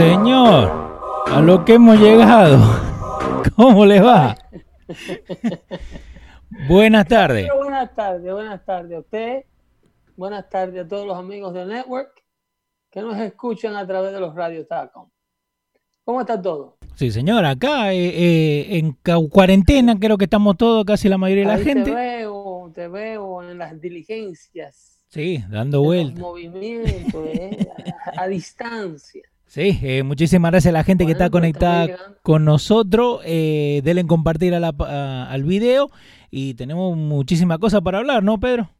Señor, a lo que hemos llegado. ¿Cómo le va? buenas tardes. Buenas tardes, buenas tardes a usted. Buenas tardes a todos los amigos del network que nos escuchan a través de los radios Tacom. ¿Cómo está todo? Sí, señor, acá eh, eh, en cuarentena creo que estamos todos, casi la mayoría de la gente. Te veo, te veo en las diligencias. Sí, dando vueltas. Movimientos, eh, a distancia. Sí, eh, muchísimas gracias a la gente que está conectada con nosotros. Eh, denle compartir al video y tenemos muchísimas cosas para hablar, ¿no, Pedro?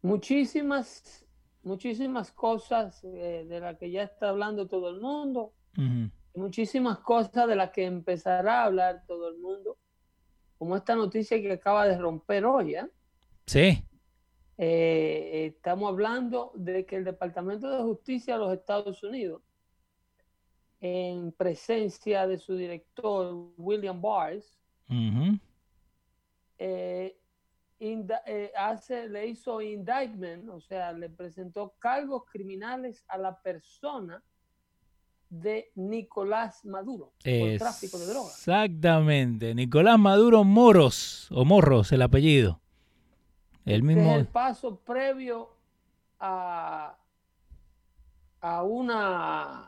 Muchísimas, muchísimas cosas eh, de las que ya está hablando todo el mundo. Muchísimas cosas de las que empezará a hablar todo el mundo. Como esta noticia que acaba de romper hoy, ¿eh? Sí. Eh, estamos hablando de que el Departamento de Justicia de los Estados Unidos, en presencia de su director William Barr, eh, eh, hace, le hizo indictment, o sea, le presentó cargos criminales a la persona de Nicolás Maduro por tráfico de drogas. Exactamente, Nicolás Maduro Moros, o Morros el apellido. El mismo... Es el paso previo a, a una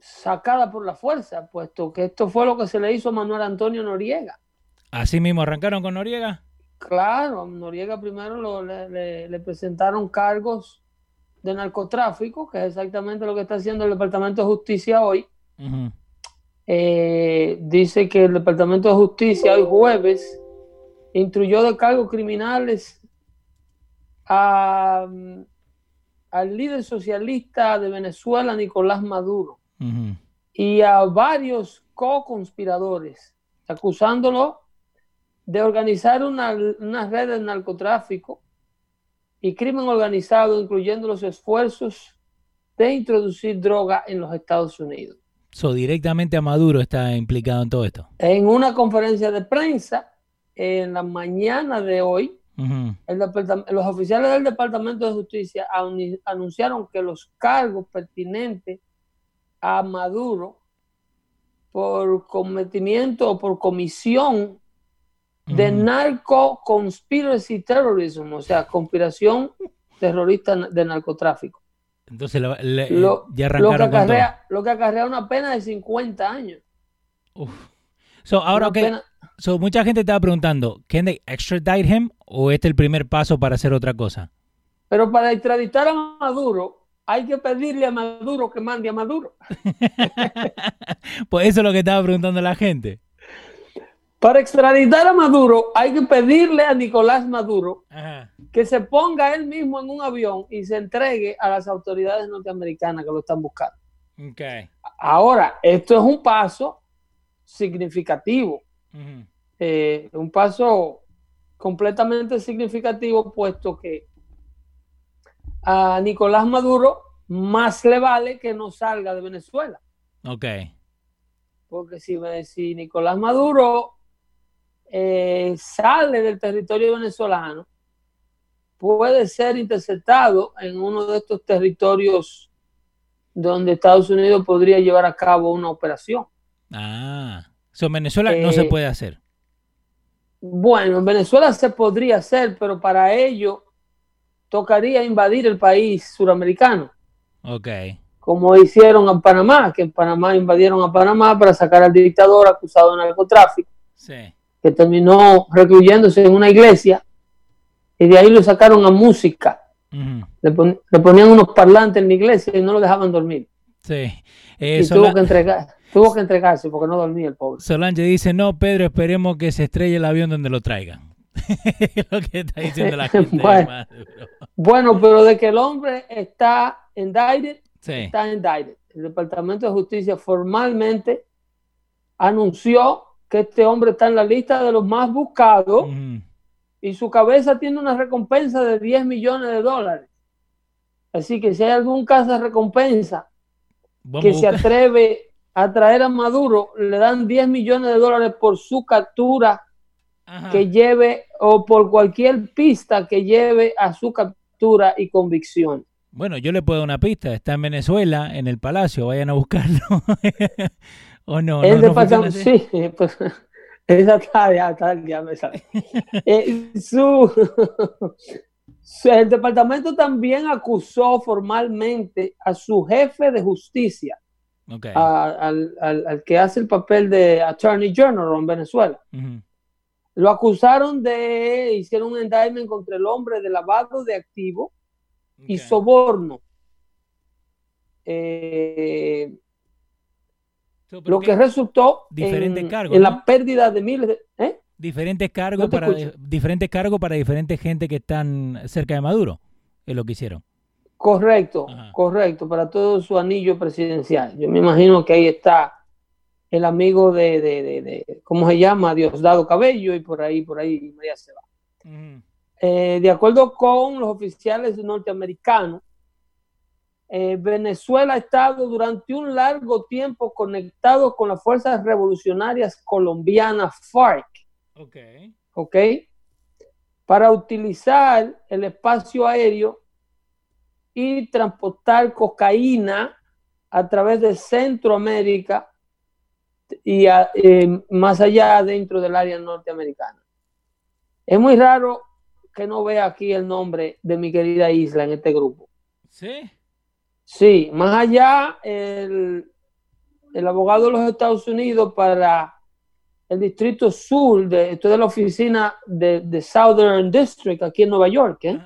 sacada por la fuerza, puesto que esto fue lo que se le hizo a Manuel Antonio Noriega. ¿Así mismo arrancaron con Noriega? Claro, Noriega primero le, presentaron cargos de narcotráfico, que es exactamente lo que está haciendo el Departamento de Justicia hoy. Eh, dice que el Departamento de Justicia hoy jueves instruyó de cargos criminales al líder socialista de Venezuela, Nicolás Maduro, y a varios co-conspiradores, acusándolo de organizar una, red de narcotráfico y crimen organizado, incluyendo los esfuerzos de introducir droga en los Estados Unidos. So, directamente a Maduro está implicado en todo esto. En una conferencia de prensa en la mañana de hoy, los oficiales del Departamento de Justicia anunciaron que los cargos pertinentes a Maduro por cometimiento o por comisión de narco conspiracy terrorism, o sea, conspiración terrorista de narcotráfico. Entonces lo, ya arrancaron lo que, acarrea, lo que acarrea una pena de 50 años. ahora que mucha gente estaba preguntando, ¿can they extradite him o este es el primer paso para hacer otra cosa? Pero para extraditar a Maduro hay que pedirle a Maduro que mande a Maduro. pues eso es lo que estaba preguntando la gente. Para extraditar a Maduro hay que pedirle a Nicolás Maduro que se ponga él mismo en un avión y se entregue a las autoridades norteamericanas que lo están buscando. Ahora, esto es un paso significativo, eh, un paso completamente significativo, puesto que a Nicolás Maduro más le vale que no salga de Venezuela. Ok. Porque si, si Nicolás Maduro eh, sale del territorio venezolano, puede ser interceptado en uno de estos territorios donde Estados Unidos podría llevar a cabo una operación. Ah, en Venezuela no se eh, puede hacer. Bueno, en Venezuela se podría hacer, pero para ello tocaría invadir el país suramericano. Ok. Como hicieron en Panamá, que en Panamá invadieron a Panamá para sacar al dictador acusado de narcotráfico. Sí. Que terminó recluyéndose en una iglesia y de ahí lo sacaron a música. le, ponían unos parlantes en la iglesia y no lo dejaban dormir. Sí. y tuvo, que entregar, tuvo que entregarse porque no dormía el pobre. Solange dice, no, Pedro, esperemos que se estrelle el avión donde lo traigan. lo que está diciendo la gente. bueno, pero de que el hombre está indicted, está indicted. El Departamento de Justicia formalmente anunció que este hombre está en la lista de los más buscados y su cabeza tiene una recompensa de 10 millones de dólares. Así que si hay algún caso de recompensa que se atreve a traer a Maduro, le dan 10 millones de dólares por su captura que lleve o por cualquier pista que lleve a su captura y convicción. Bueno, yo le puedo dar una pista. Está en Venezuela, en el Palacio. Vayan a buscarlo. ¿O no? No, sí, pues esa está, ya, ya me sale. Eh, su, el departamento también acusó formalmente a su jefe de justicia, al, que hace el papel de Attorney General en Venezuela. Lo acusaron de, hicieron un indictment contra el hombre de lavado de activos y soborno. Eh, lo que resultó en, en la pérdida de miles de... ¿eh? Diferentes cargos, para, diferentes cargos para diferentes gente que están cerca de Maduro, es lo que hicieron. Correcto, correcto, para todo su anillo presidencial. Yo me imagino que ahí está el amigo de, de, ¿cómo se llama? Diosdado Cabello y por ahí, por ahí María se va. Eh, de acuerdo con los oficiales norteamericanos, eh, Venezuela ha estado durante un largo tiempo conectado con las fuerzas revolucionarias colombianas FARC. Ok. Ok. Para utilizar el espacio aéreo y transportar cocaína a través de Centroamérica y eh, más allá dentro del área norteamericana. Es muy raro que no vea aquí el nombre de mi querida isla en este grupo. Sí. Sí, más allá, el, abogado de los Estados Unidos para el distrito sur, de, esto de la oficina de, Southern District aquí en Nueva York. ¿eh?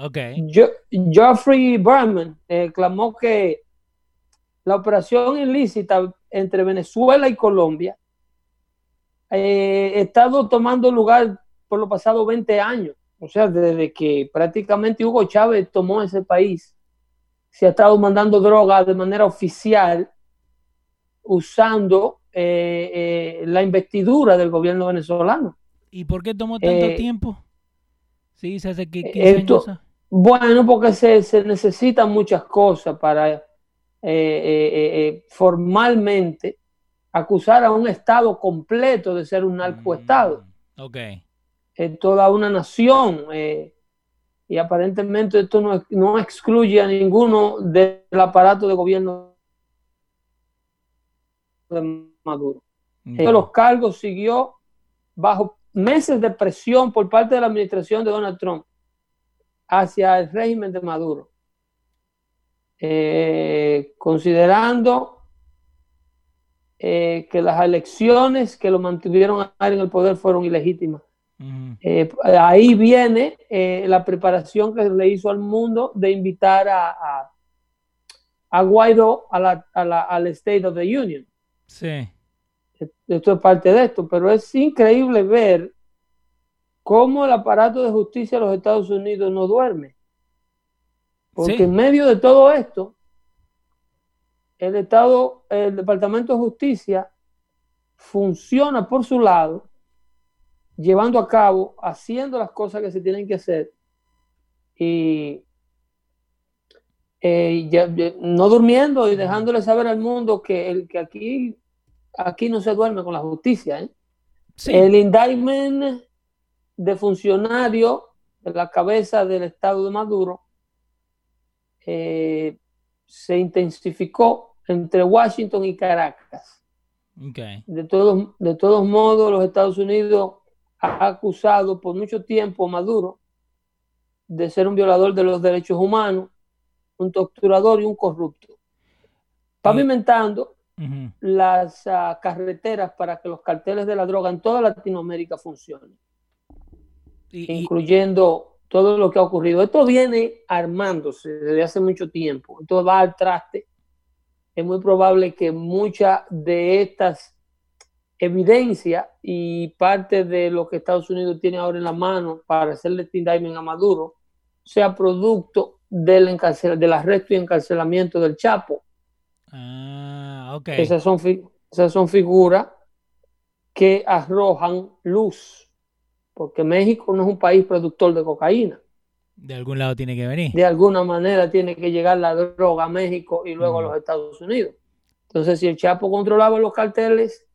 Ok. Geoffrey Berman eh, clamó que la operación ilícita entre Venezuela y Colombia eh, ha estado tomando lugar por los pasados 20 años. O sea, desde que prácticamente Hugo Chávez tomó ese país se ha estado mandando droga de manera oficial usando eh, eh, la investidura del gobierno venezolano. ¿Y por qué tomó tanto eh, tiempo? Sí, se hace que esto, Bueno, porque se, se, necesitan muchas cosas para formalmente acusar a un Estado completo de ser un narcoestado. Mm, ok. toda una nación y aparentemente esto no, excluye a ninguno del aparato de gobierno de Maduro. Los cargos siguió bajo meses de presión por parte de la administración de Donald Trump hacia el régimen de Maduro, eh, considerando eh, que las elecciones que lo mantuvieron en el poder fueron ilegítimas. Eh, ahí viene la preparación que le hizo al mundo de invitar a, a, Guaidó a la, al State of the Union. Sí. Esto es parte de esto, pero es increíble ver cómo el aparato de justicia de los Estados Unidos no duerme. Porque en medio de todo esto, el Estado, el Departamento de Justicia funciona por su lado, llevando a cabo, haciendo las cosas que se tienen que hacer y eh, no durmiendo y dejándole saber al mundo que, el, que aquí, aquí no se duerme con la justicia. ¿eh? El indictment de funcionario de la cabeza del Estado de Maduro eh, se intensificó entre Washington y Caracas. De, todos, de todos modos, los Estados Unidos ha acusado por mucho tiempo a Maduro de ser un violador de los derechos humanos, un torturador y un corrupto, pavimentando las ah, carreteras para que los carteles de la droga en toda Latinoamérica funcionen, incluyendo todo lo que ha ocurrido. Esto viene armándose desde hace mucho tiempo, esto va al traste. Es muy probable que muchas de estas evidencias y parte de lo que Estados Unidos tiene ahora en la mano para hacerle indictment a Maduro sea producto del, del arresto y encarcelamiento del Chapo. Ah, ok. Esas son, esas son figuras que arrojan luz, porque México no es un país productor de cocaína. De algún lado tiene que venir. De alguna manera tiene que llegar la droga a México y luego a los Estados Unidos. Entonces, si el Chapo controlaba los carteles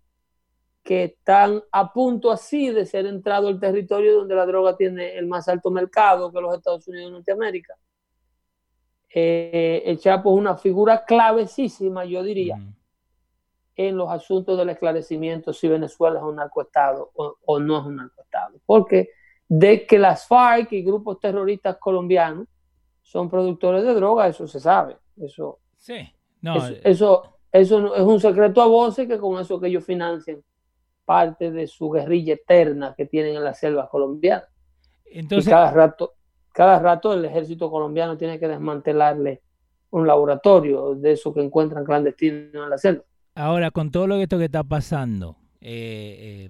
que están a punto así de ser entrado al territorio donde la droga tiene el más alto mercado que los Estados Unidos de Norteamérica. Eh, el Chapo es una figura clavecísima, yo diría, en los asuntos del esclarecimiento si Venezuela es un narcoestado o, o no es un narcoestado. Porque de que las FARC y grupos terroristas colombianos son productores de droga, eso se sabe. Eso, sí. no, eso, eso, eso, es un secreto a voces que con eso que ellos financian parte de su guerrilla eterna que tienen en la selva colombiana. Entonces, y cada rato, cada rato el ejército colombiano tiene que desmantelarle un laboratorio de eso que encuentran clandestino en la selva. Ahora, con todo lo que esto que está pasando, eh, eh,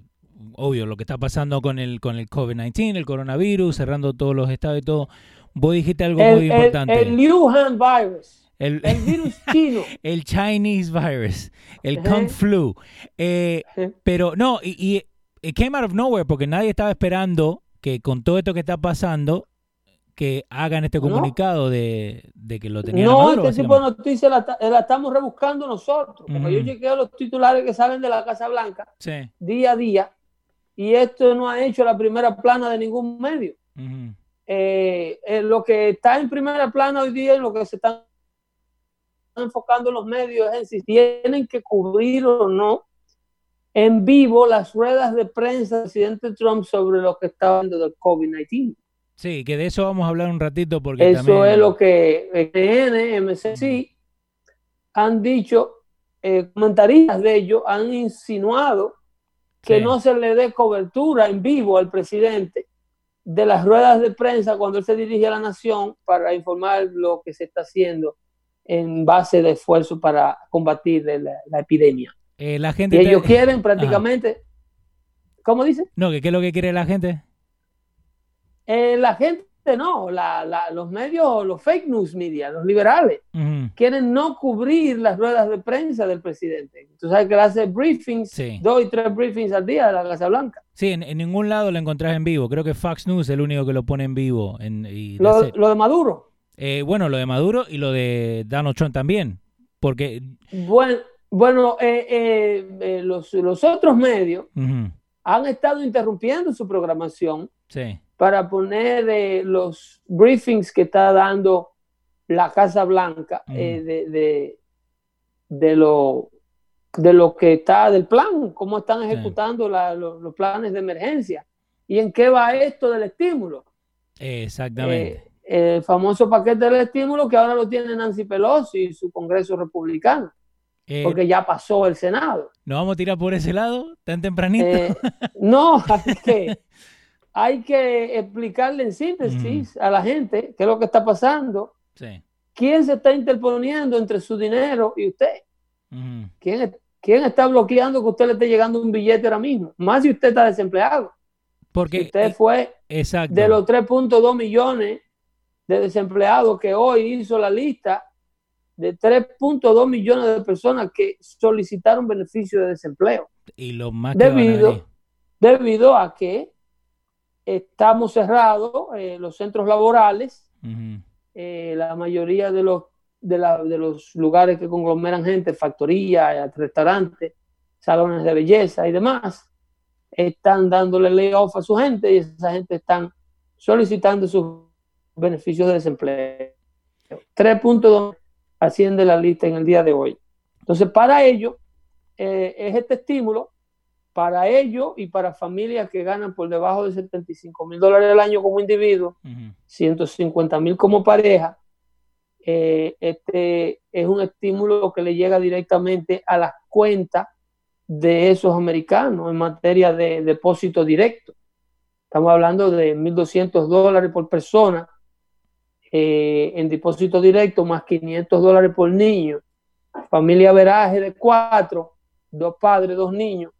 obvio, lo que está pasando con el, con el COVID-19, el coronavirus, cerrando todos los estados y todo, vos dijiste algo muy importante. El Wuhan virus. El, virus chino. el Chinese virus. El Kung Flu. Eh, pero no, y, y it came out of nowhere porque nadie estaba esperando que con todo esto que está pasando que hagan este comunicado de, que lo tenían No, este tipo de noticias la, estamos rebuscando nosotros. Porque yo chequeo los titulares que salen de la Casa Blanca día a día y esto no ha hecho la primera plana de ningún medio. Eh, eh, lo que está en primera plana hoy día, en lo que se están enfocando los medios en si tienen que cubrir o no en vivo las ruedas de prensa del presidente Trump sobre lo que está hablando del COVID-19. Sí, que de eso vamos a hablar un ratito porque eso es lo que EN, MCC han dicho, eh, comentaristas de ellos han insinuado que no se le dé cobertura en vivo al presidente de las ruedas de prensa cuando él se dirige a la nación para informar lo que se está haciendo en base de esfuerzo para combatir la, epidemia. Eh, la gente y ellos quieren prácticamente... ¿Cómo dice? No, ¿qué es lo que quiere la gente? Eh, la gente no, los medios, los fake news media, los liberales, quieren no cubrir las ruedas de prensa del presidente. Tú sabes que él hace briefings, dos y tres briefings al día de la Casa Blanca. Sí, en, ningún lado lo encontrás en vivo. Creo que Fox News es el único que lo pone en vivo. En, lo, de Maduro. Eh, bueno, lo de Maduro y lo de Donald Trump también. Porque. Bueno, bueno eh, eh, los, otros medios han estado interrumpiendo su programación para poner los briefings que está dando la Casa Blanca de, de, lo, de lo que está del plan, cómo están ejecutando los, planes de emergencia y en qué va esto del estímulo. Exactamente el famoso paquete del estímulo que ahora lo tiene Nancy Pelosi y su Congreso Republicano. Eh, porque ya pasó el Senado. ¿No vamos a tirar por ese lado tan tempranito? Eh, no, hay que, hay que explicarle en síntesis a la gente qué es lo que está pasando. ¿Quién se está interponiendo entre su dinero y usted? ¿Quién, ¿Quién está bloqueando que usted le esté llegando un billete ahora mismo? Más si usted está desempleado. Porque usted fue de los 3.2 millones de desempleados que hoy hizo la lista de 3.2 millones de personas que solicitaron beneficio de desempleo. Y lo más debido, debido a que estamos cerrados eh, los centros laborales, eh, la mayoría de los, de, de, los lugares que conglomeran gente, factorías, restaurantes, salones de belleza y demás, están dándole layoff a su gente y esa gente están solicitando sus beneficios de desempleo. 3.2 asciende la lista en el día de hoy. Entonces, para ello, eh, es este estímulo para ellos y para familias que ganan por debajo de 75 mil dólares al año como individuo, 150 mil como pareja. Eh, este es un estímulo que le llega directamente a las cuentas de esos americanos en materia de depósito directo. Estamos hablando de 1.200 dólares por persona eh, en depósito directo, más 500 dólares por niño. Familia veraje de cuatro, dos padres, dos niños.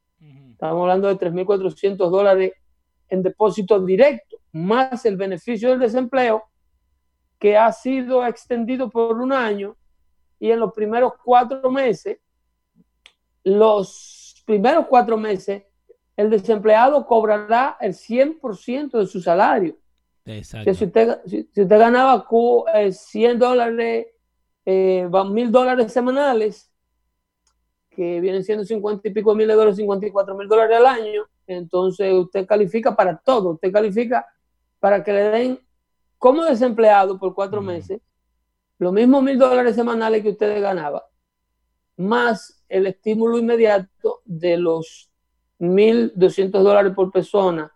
Estamos hablando de 3.400 dólares en depósito directo, más el beneficio del desempleo que ha sido extendido por un año y en los primeros cuatro meses, los primeros cuatro meses, el desempleado cobrará el 100% de su salario. Exacto. Si, usted, si, usted ganaba 100 eh, dólares, eh, 1000 dólares semanales, que vienen siendo 50 y pico mil dólares, 54 mil dólares al año, entonces usted califica para todo. Usted califica para que le den como desempleado por cuatro meses los mismos mil dólares semanales que usted ganaba, más el estímulo inmediato de los 1.200 dólares por persona,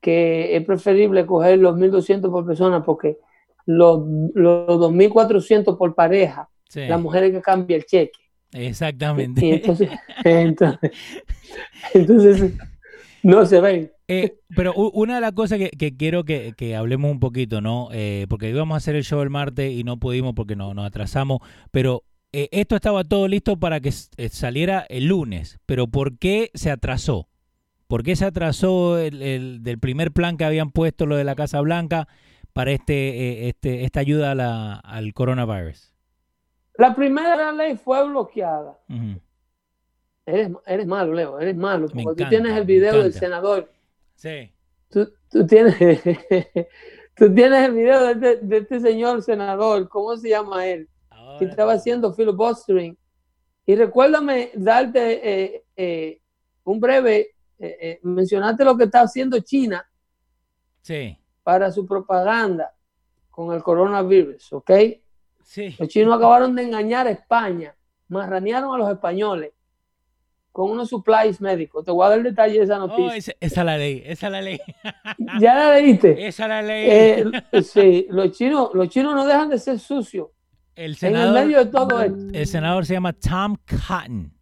que es preferible coger los 1.200 por persona porque los, los 2.400 por pareja, la mujer que cambia el cheque. Exactamente. entonces, no se ven. Eh, pero una de las cosas que, quiero que, hablemos un poquito, ¿no? Eh, porque íbamos a hacer el show el martes y no pudimos porque no, nos atrasamos, pero eh, esto estaba todo listo para que saliera el lunes, pero ¿por qué se atrasó? ¿Por qué se atrasó el, del primer plan que habían puesto lo de la Casa Blanca para este, este esta ayuda al coronavirus? La primera ley fue bloqueada. eres, malo, Leo, eres malo. Porque tú tienes el video del senador. Sí. Tú, tienes, tú tienes el video este, de este, señor senador. ¿Cómo se llama él? que estaba haciendo filibustering. Y recuérdame darte eh, eh, un breve, eh, mencionarte lo que está haciendo China sí. para su propaganda con el coronavirus, ¿ok? Los chinos acabaron de engañar a España, marranearon a los españoles con unos supplies médicos. Te voy a dar el detalle de esa oh, noticia. esa, es la ley, esa es la ley. ¿Ya la leíste? Esa es la ley. Eh, sí, los chinos, los chinos no dejan de ser sucios. El senador, en el medio de todo esto. El senador se llama Tom Cotton.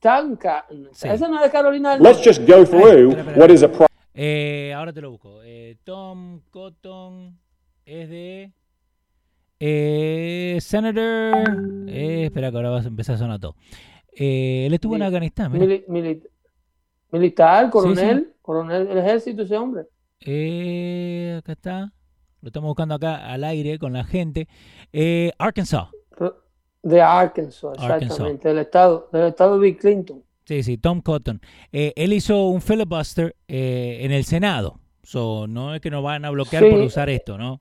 Tom Cotton. Esa no es de Carolina Let's just go through what is a eh, ahora te lo busco. Eh, Tom Cotton es de... Eh, Senator. Eh, espera que ahora vas a empezar a sonar todo. Eh, él estuvo en Afganistán. militar, coronel, coronel del ejército, ese hombre. Eh, acá está. Lo estamos buscando acá al aire con la gente. Arkansas. De Arkansas, exactamente. Del estado, del estado de Bill Clinton. Sí, sí, Tom Cotton. él hizo un filibuster en el Senado. So, no es que nos van a bloquear por usar esto, ¿no?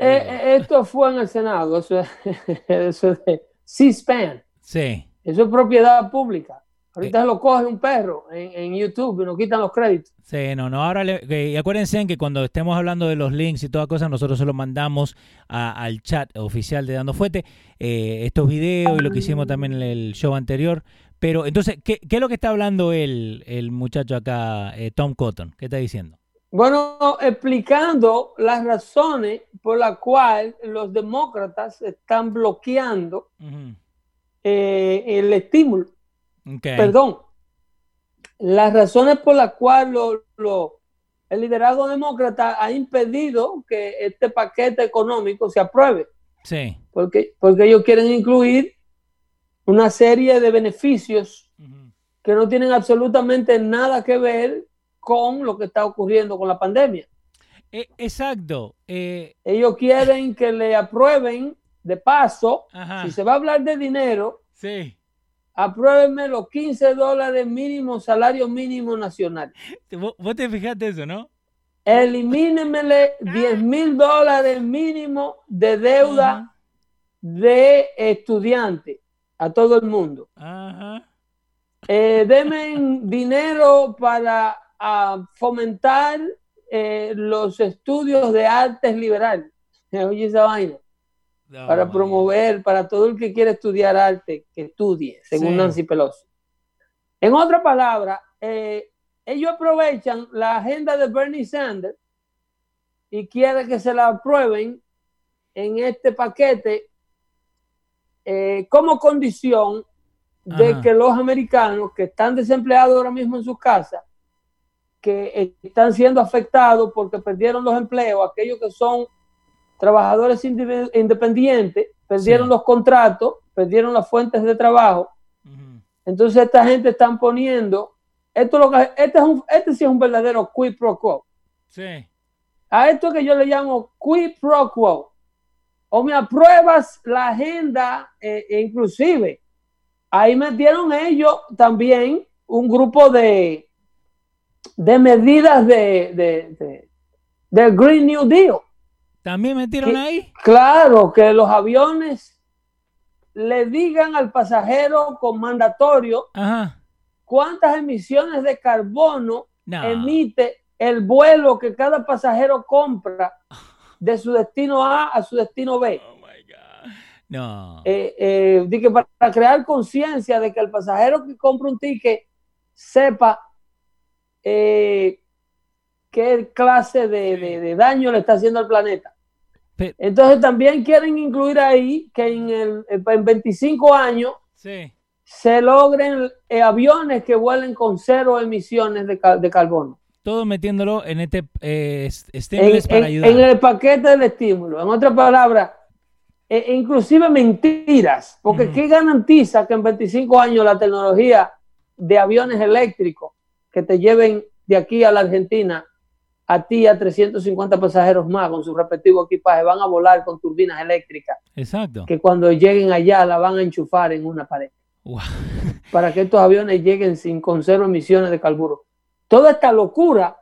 Eh, eh, esto fue en el Senado, eso, es de C-SPAN. Sí. Eso es propiedad pública. Ahorita eh. lo coge un perro en, YouTube y nos quitan los créditos. Sí, no, no. Ahora, y acuérdense que cuando estemos hablando de los links y todas cosas, nosotros se los mandamos al chat oficial de Dando Fuete, estos videos y lo que hicimos también en el show anterior. Pero entonces, ¿qué, qué es lo que está hablando el, el muchacho acá, Tom Cotton? ¿Qué está diciendo? Bueno, explicando las razones por las cuales los demócratas están bloqueando eh, el estímulo. Perdón. Las razones por las cuales el liderazgo demócrata ha impedido que este paquete económico se apruebe. Sí. Porque, porque ellos quieren incluir una serie de beneficios que no tienen absolutamente nada que ver con lo que está ocurriendo con la pandemia. Eh, exacto. Eh, Ellos quieren que le aprueben de paso, si se va a hablar de dinero, sí. apruébenme los 15 dólares mínimo, salario mínimo nacional. ¿Vos te fijaste eso, no? Elimínemele 10 mil dólares mínimo de deuda de estudiante a todo el mundo. Ajá. Eh, dinero para fomentar eh, los estudios de artes liberales. Oye esa vaina. para promover, para todo el que quiere estudiar arte, que estudie, según Nancy Pelosi. En otra palabra, eh, ellos aprovechan la agenda de Bernie Sanders y quieren que se la aprueben en este paquete eh, como condición de que los americanos que están desempleados ahora mismo en sus casas, que están siendo afectados porque perdieron los empleos, aquellos que son trabajadores independientes, perdieron los contratos, perdieron las fuentes de trabajo. Entonces esta gente están poniendo esto lo que, este, es un, este sí es un verdadero quid pro quo. Sí. A esto que yo le llamo quid pro quo. O me apruebas la agenda, eh, e inclusive. Ahí metieron ellos también un grupo de, de medidas de, de, de, Green New Deal. ¿También metieron ahí? Claro, que los aviones le digan al pasajero con mandatorio Ajá cuántas emisiones de carbono emite el vuelo que cada pasajero compra de su destino A a su destino B. Oh my God. No. Eh, eh, para crear conciencia de que el pasajero que compra un ticket sepa eh, qué clase de, daño le está haciendo al planeta. Entonces también quieren incluir ahí que en, el, en 25 años sí se logren eh, aviones que vuelen con cero emisiones de, de carbono. Todo metiéndolo en este eh, estímulos para ayudar. En el paquete del estímulo. En otras palabras, e, inclusive mentiras, porque ¿qué garantiza que en 25 años la tecnología de aviones eléctricos que te lleven de aquí a la Argentina a ti a 350 pasajeros más con su respectivo equipaje van a volar con turbinas eléctricas? Exacto. Que cuando lleguen allá la van a enchufar en una pared para que estos aviones lleguen sin con cero emisiones de carburó. Toda esta locura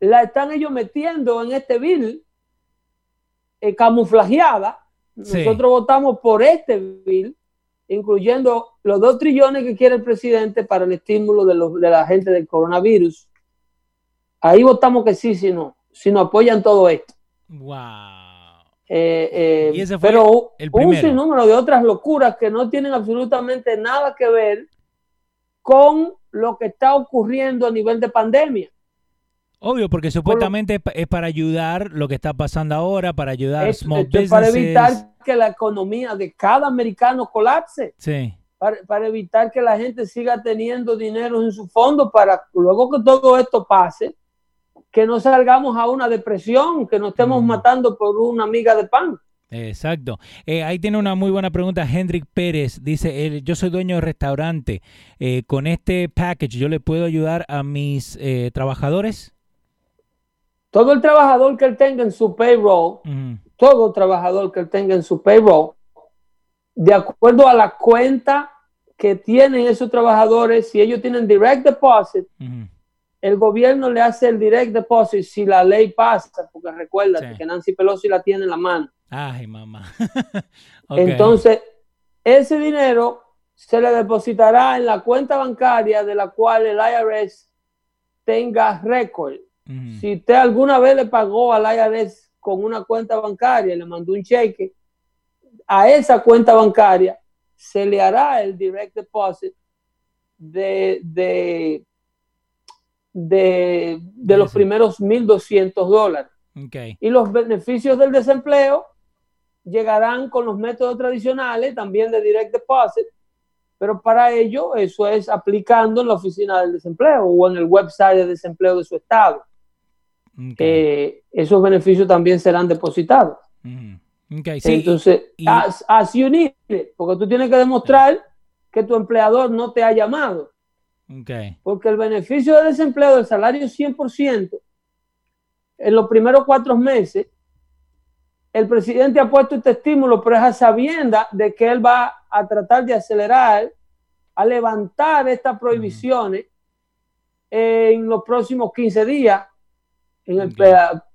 la están ellos metiendo en este bill eh, camuflajeada. Nosotros votamos por este bill, incluyendo los dos trillones que quiere el presidente para el estímulo de, los, de la gente del coronavirus. Ahí votamos que sí, si no, si no apoyan todo esto. Wow. Eh, eh, pero un sinnúmero de otras locuras que no tienen absolutamente nada que ver con lo que está ocurriendo a nivel de pandemia. Obvio, porque supuestamente es para ayudar lo que está pasando ahora, para ayudar a small businesses. Para evitar que la economía de cada americano colapse. Sí. Para, para, evitar que la gente siga teniendo dinero en su fondo para luego que todo esto pase, que no salgamos a una depresión, que nos estemos matando por una amiga de pan. Exacto. Eh, ahí tiene una muy buena pregunta Hendrik Pérez. Dice, yo soy dueño de restaurante. Eh, ¿Con este package yo le puedo ayudar a mis eh, trabajadores? Todo el trabajador que él tenga en su payroll, todo trabajador que él tenga en su payroll, de acuerdo a la cuenta que tienen esos trabajadores, si ellos tienen direct deposit, el gobierno le hace el direct deposit si la ley pasa, porque recuerda que Nancy Pelosi la tiene en la mano. Ay, mamá. Entonces, ese dinero se le depositará en la cuenta bancaria de la cual el IRS tenga récord. Si usted alguna vez le pagó al IRS con una cuenta bancaria, le mandó un cheque, a esa cuenta bancaria se le hará el direct deposit de, de de, los primeros 1.200 dólares. Y los beneficios del desempleo llegarán con los métodos tradicionales, también de direct deposit, pero para ello eso es aplicando en la oficina del desempleo o en el website de desempleo de su estado. Esos beneficios también serán depositados. Entonces, as, you need porque tú tienes que demostrar que tu empleador no te ha llamado. Porque el beneficio de desempleo del salario 100% en los primeros cuatro meses el presidente ha puesto este estímulo, pero es a sabienda de que él va a tratar de acelerar, a levantar estas prohibiciones en los próximos 15 días.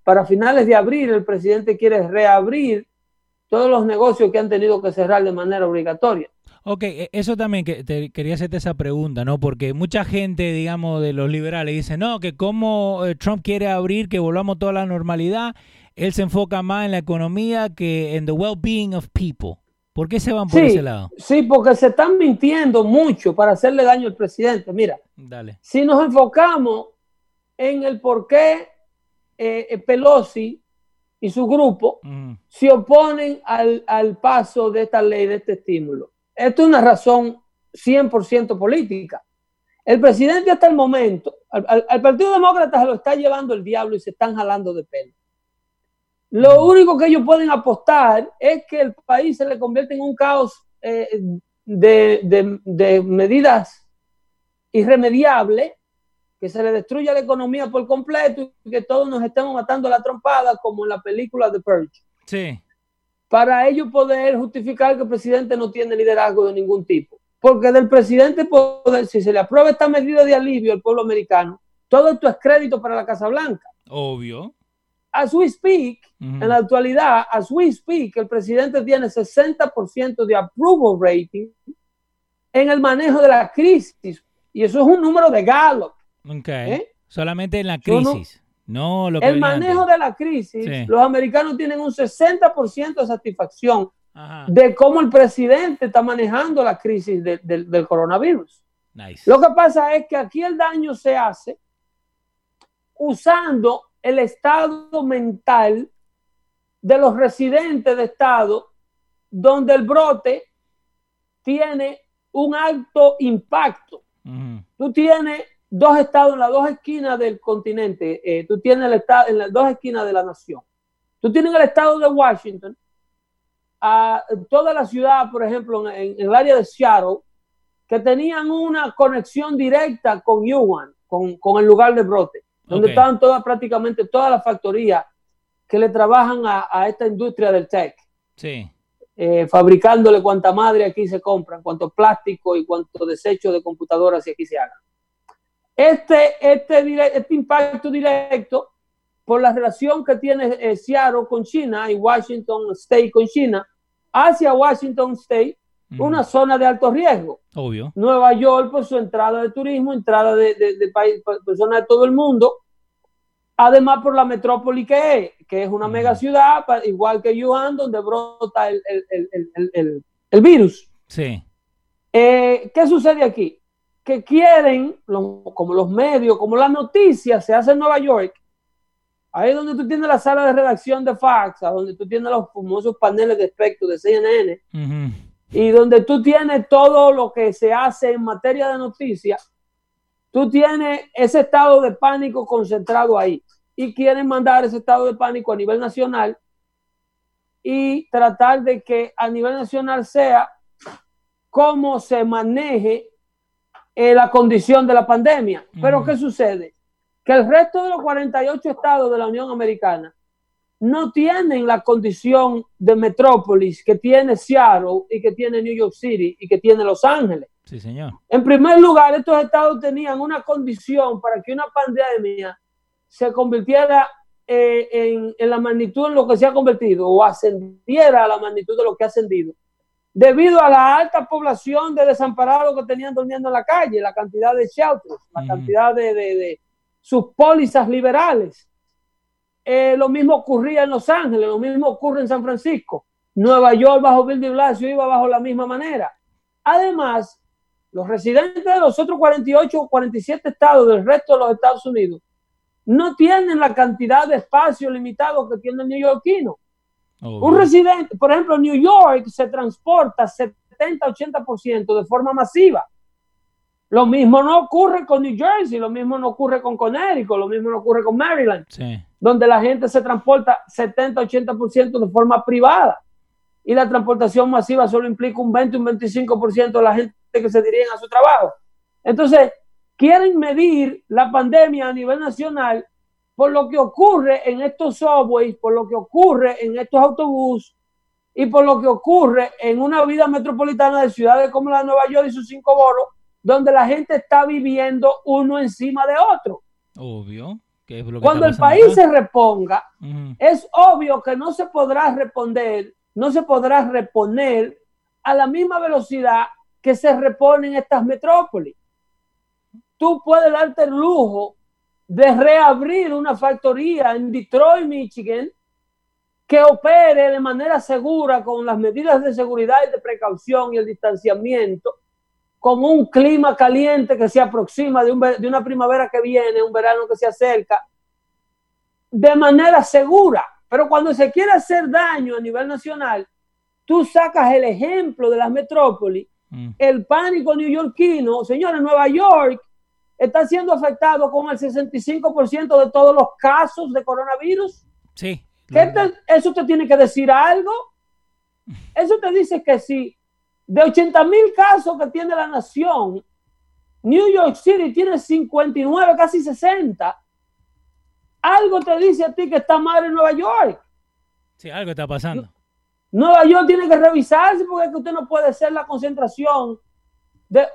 Para finales de abril, el presidente quiere reabrir todos los negocios que han tenido que cerrar de manera obligatoria. Ok, e, eso también que te quería hacerte esa pregunta, ¿no? Porque mucha gente, digamos, de los liberales dice, no, que como eh, Trump quiere abrir, que volvamos toda la normalidad, él se enfoca más en la economía que en the well-being of people. ¿Por qué se van por ese lado? Sí, porque se están mintiendo mucho para hacerle daño al presidente. Mira, Dale. si nos enfocamos en el por qué eh, eh, Pelosi y su grupo se oponen al, al paso de esta ley, de este estímulo esto es una razón 100% política. El presidente hasta el momento, al, Partido Demócrata se lo está llevando el diablo y se están jalando de pelo. Lo mm. único que ellos pueden apostar es que el país se le convierte en un caos eh, de, medidas irremediables, que se le destruya la economía por completo y que todos nos estemos matando la trompada como en la película The Purge. Sí para ellos poder justificar que el presidente no tiene liderazgo de ningún tipo. Porque del presidente, poder, si se le aprueba esta medida de alivio al pueblo americano, todo esto es crédito para la Casa Blanca. Obvio. As we speak, en la actualidad, as we speak, el presidente tiene 60% de approval rating en el manejo de la crisis. Y eso es un número de Gallup. Ok. ¿Eh? Solamente en la crisis. No, lo el manejo de la crisis, los americanos tienen un 60% de satisfacción de cómo el presidente está manejando la crisis del coronavirus. Lo que pasa es que aquí el daño se hace usando el estado mental de los residentes de estado donde el brote tiene un alto impacto. Tú tienes dos estados en las dos esquinas del continente. Eh, tú tienes el estado en las dos esquinas de la nación. Tú tienes el estado de Washington, a toda la ciudad, por ejemplo, en, el área de Seattle, que tenían una conexión directa con Yuan, con, con el lugar de brote, donde estaban todas, prácticamente todas las factorías que le trabajan a, esta industria del tech. Sí. Eh, fabricándole cuanta madre aquí se compran, cuánto plástico y cuánto desecho de computadoras y aquí se hagan. Este, este, este impacto directo por la relación que tiene eh, Seattle con China y Washington State con China, hacia Washington State, una zona de alto riesgo. Obvio. Nueva York, por su entrada de turismo, entrada de, de, país, personas de todo el mundo. Además, por la metrópoli que es, que es una mega ciudad, igual que Yuan, donde brota el, el virus. Sí. Eh, ¿Qué sucede aquí? Que quieren, como los medios, como las noticias se hace en Nueva York, ahí es donde tú tienes la sala de redacción de Fax, donde tú tienes los famosos paneles de espectro de CNN, y donde tú tienes todo lo que se hace en materia de noticias, tú tienes ese estado de pánico concentrado ahí y quieren mandar ese estado de pánico a nivel nacional y tratar de que a nivel nacional sea cómo se maneje eh, la condición de la pandemia. Pero ¿qué sucede? Que el resto de los 48 estados de la Unión Americana no tienen la condición de metrópolis que tiene Seattle y que tiene New York City y que tiene Los Ángeles. Sí, señor. En primer lugar, estos estados tenían una condición para que una pandemia se convirtiera eh, en, en, la magnitud en lo que se ha convertido o ascendiera a la magnitud de lo que ha ascendido debido a la alta población de desamparados que tenían durmiendo en la calle, la cantidad de shelters, la cantidad de, sus pólizas liberales. Eh, lo mismo ocurría en Los Ángeles, lo mismo ocurre en San Francisco. Nueva York bajo Bill de Blasio iba bajo la misma manera. Además, los residentes de los otros 48 o 47 estados del resto de los Estados Unidos no tienen la cantidad de espacio limitado que tiene el neoyorquino. Un residente, por ejemplo, New York se transporta 70-80% de forma masiva. Lo mismo no ocurre con New Jersey, lo mismo no ocurre con Connecticut, lo mismo no ocurre con Maryland, donde la gente se transporta 70-80% de forma privada. Y la transportación masiva solo implica un 20 un 25% de la gente que se dirigen a su trabajo. Entonces, quieren medir la pandemia a nivel nacional por lo que ocurre en estos subways, por lo que ocurre en estos autobuses y por lo que ocurre en una vida metropolitana de ciudades como la de Nueva York y sus cinco boros, donde la gente está viviendo uno encima de otro. Obvio. Que es lo que Cuando el país se reponga, es obvio que no se podrá responder, no se podrá reponer a la misma velocidad que se reponen estas metrópolis. Tú puedes darte el lujo de reabrir una factoría en Detroit, Michigan, que opere de manera segura con las medidas de seguridad y de precaución y el distanciamiento, con un clima caliente que se aproxima de, de una primavera que viene, un verano que se acerca, de manera segura. Pero cuando se quiere hacer daño a nivel nacional, tú sacas el ejemplo de las metrópolis, mm. el pánico neoyorquino, señores, Nueva York está siendo afectado con el 65% de todos los casos de coronavirus. Sí. ¿Eso te tiene que decir algo? Eso te dice que si de 80 mil casos que tiene la nación, New York City tiene 59, casi 60. Algo te dice a ti que está mal en Nueva York. Sí, algo está pasando. Nueva York tiene que revisarse porque es que usted no puede ser la concentración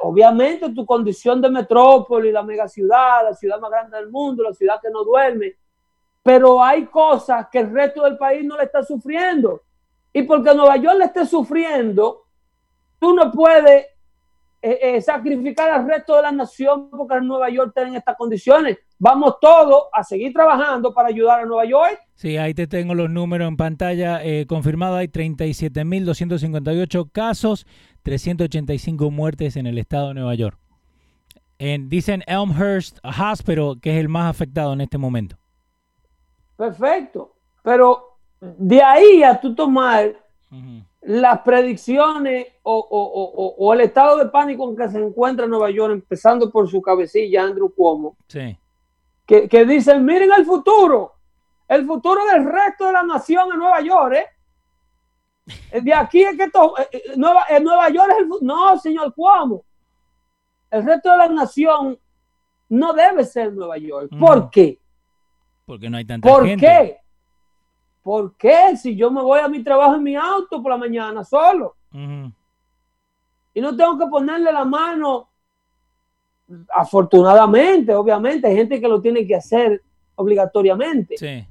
obviamente, tu condición de metrópoli, la megaciudad, la ciudad más grande del mundo, la ciudad que no duerme. Pero hay cosas que el resto del país no le está sufriendo. Y porque Nueva York le esté sufriendo, tú no puedes eh, eh, sacrificar al resto de la nación porque Nueva York está en estas condiciones. Vamos todos a seguir trabajando para ayudar a Nueva York. Sí, ahí te tengo los números en pantalla. Eh, confirmado hay 37.258 casos, 385 muertes en el estado de Nueva York. En, dicen Elmhurst Hospital, que es el más afectado en este momento. Perfecto. Pero de ahí a tú tomar las predicciones o, el estado de pánico en que se encuentra Nueva York, empezando por su cabecilla, Andrew Cuomo, que, que dicen, miren el futuro, el futuro del resto de la nación en Nueva York, ¿eh? De aquí es que esto, eh, eh, Nueva, en Nueva York es el No, señor Cuomo. El resto de la nación no debe ser Nueva York. ¿Por qué? Porque no hay tanta ¿Por qué? ¿Por qué? Si yo me voy a mi trabajo en mi auto por la mañana solo. Y no tengo que ponerle la mano. Afortunadamente, obviamente, hay gente que lo tiene que hacer obligatoriamente. Sí.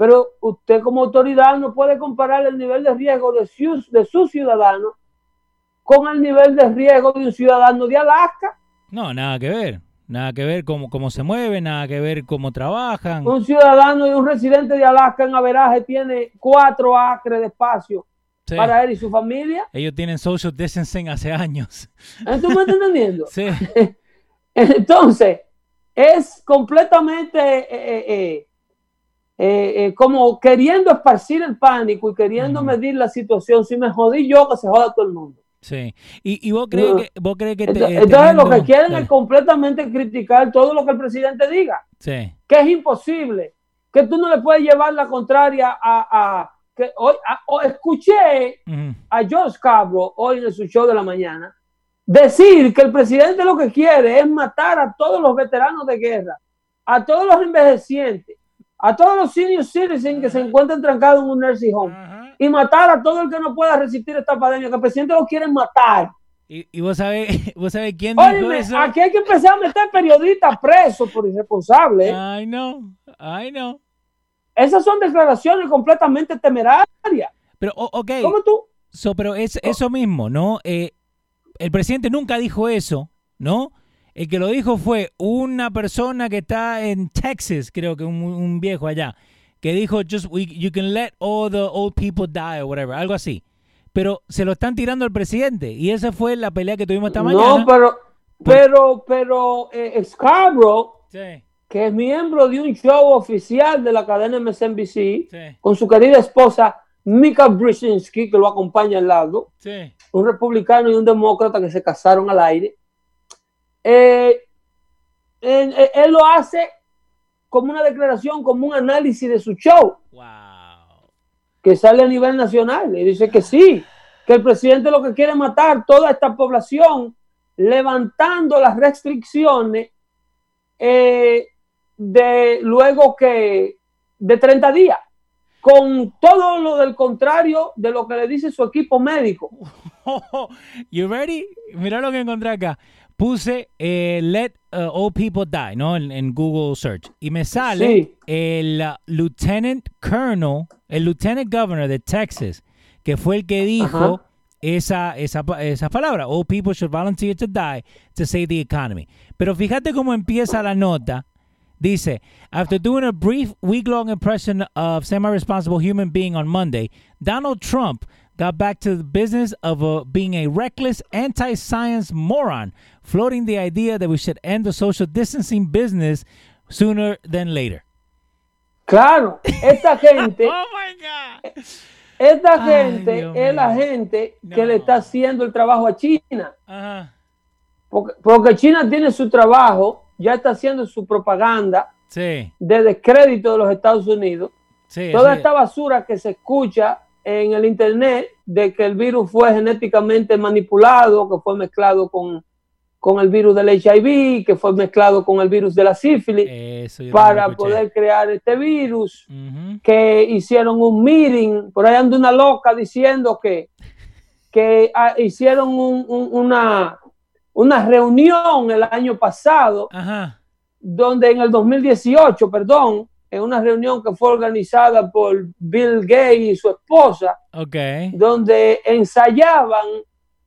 Pero usted como autoridad no puede comparar el nivel de riesgo de su, de su ciudadano con el nivel de riesgo de un ciudadano de Alaska. No, nada que ver. Nada que ver cómo, cómo se mueven, nada que ver cómo trabajan. Un ciudadano y un residente de Alaska en averaje tiene cuatro acres de espacio para él y su familia. Ellos tienen social distancing hace años. ¿Tú me estás entendiendo? Sí. Entonces, es completamente eh, eh, eh, como queriendo esparcir el pánico y queriendo medir la situación. Si me jodí yo, que se joda todo el mundo. Sí. ¿Y, vos crees que, vos crees que Entonces, lo que quieren es completamente criticar todo lo que el presidente diga. Sí. Que es imposible. Que tú no le puedes llevar la contraria a... que hoy escuché a George Cabro hoy en su show de la mañana decir que el presidente lo que quiere es matar a todos los veteranos de guerra, a todos los envejecientes, a todos los senior citizens que se encuentran trancados en un nursing home y matar a todo el que no pueda resistir esta pandemia, que el presidente lo quiere matar. ¿Y, vos, sabés, vos quién dijo eso? Aquí hay que empezar a meter periodistas presos por irresponsables. Ay, no, ay, no. Esas son declaraciones completamente temerarias. Pero, ok. ¿Cómo tú? pero es eso mismo, ¿no? Eh, el presidente nunca dijo eso, ¿no? El que lo dijo fue una persona que está en Texas, creo que un viejo allá, que dijo, just you can let all the old people die or whatever, algo así. Pero se lo están tirando al presidente y esa fue la pelea que tuvimos esta mañana. No, pero, pero, pero eh, Scarborough, que es miembro de un show oficial de la cadena MSNBC, con su querida esposa Mika Brzezinski, que lo acompaña al lado, un republicano y un demócrata que se casaron al aire. Eh, él lo hace como una declaración, como un análisis de su show. Que sale a nivel nacional y dice que sí, que el presidente lo que quiere es matar toda esta población, levantando las restricciones, eh, de luego que de 30 días, con todo lo del contrario de lo que le dice su equipo médico. you ready? Mira lo que encontré acá. Puse eh, Let uh, Old People Die, ¿no? En, Google Search. Y me sale el uh, Lieutenant Colonel, el Lieutenant Governor de Texas, que fue el que dijo esa, esa, esa palabra. All people should volunteer to die to save the economy. Pero fíjate cómo empieza la nota. Dice, after doing a brief week-long impression of semi-responsible human being on Monday, Donald Trump got back to the business of uh, being a reckless anti-science moron, floating the idea that we should end the social distancing business sooner than later. Claro, esta gente. oh my God. Esta gente es la gente que le está haciendo el trabajo a China. Porque, China tiene su trabajo, ya está haciendo su propaganda de descrédito de los Estados Unidos. Toda esta basura que se escucha en el Internet de que el virus fue genéticamente manipulado, que fue mezclado con con el virus del HIV, que fue mezclado con el virus de la sífilis, para poder crear este virus, que hicieron un meeting, por ahí anda una loca diciendo que, que ah, hicieron una, una reunión el año pasado, donde en el 2018, perdón, en una reunión que fue organizada por Bill Gates y su esposa, donde ensayaban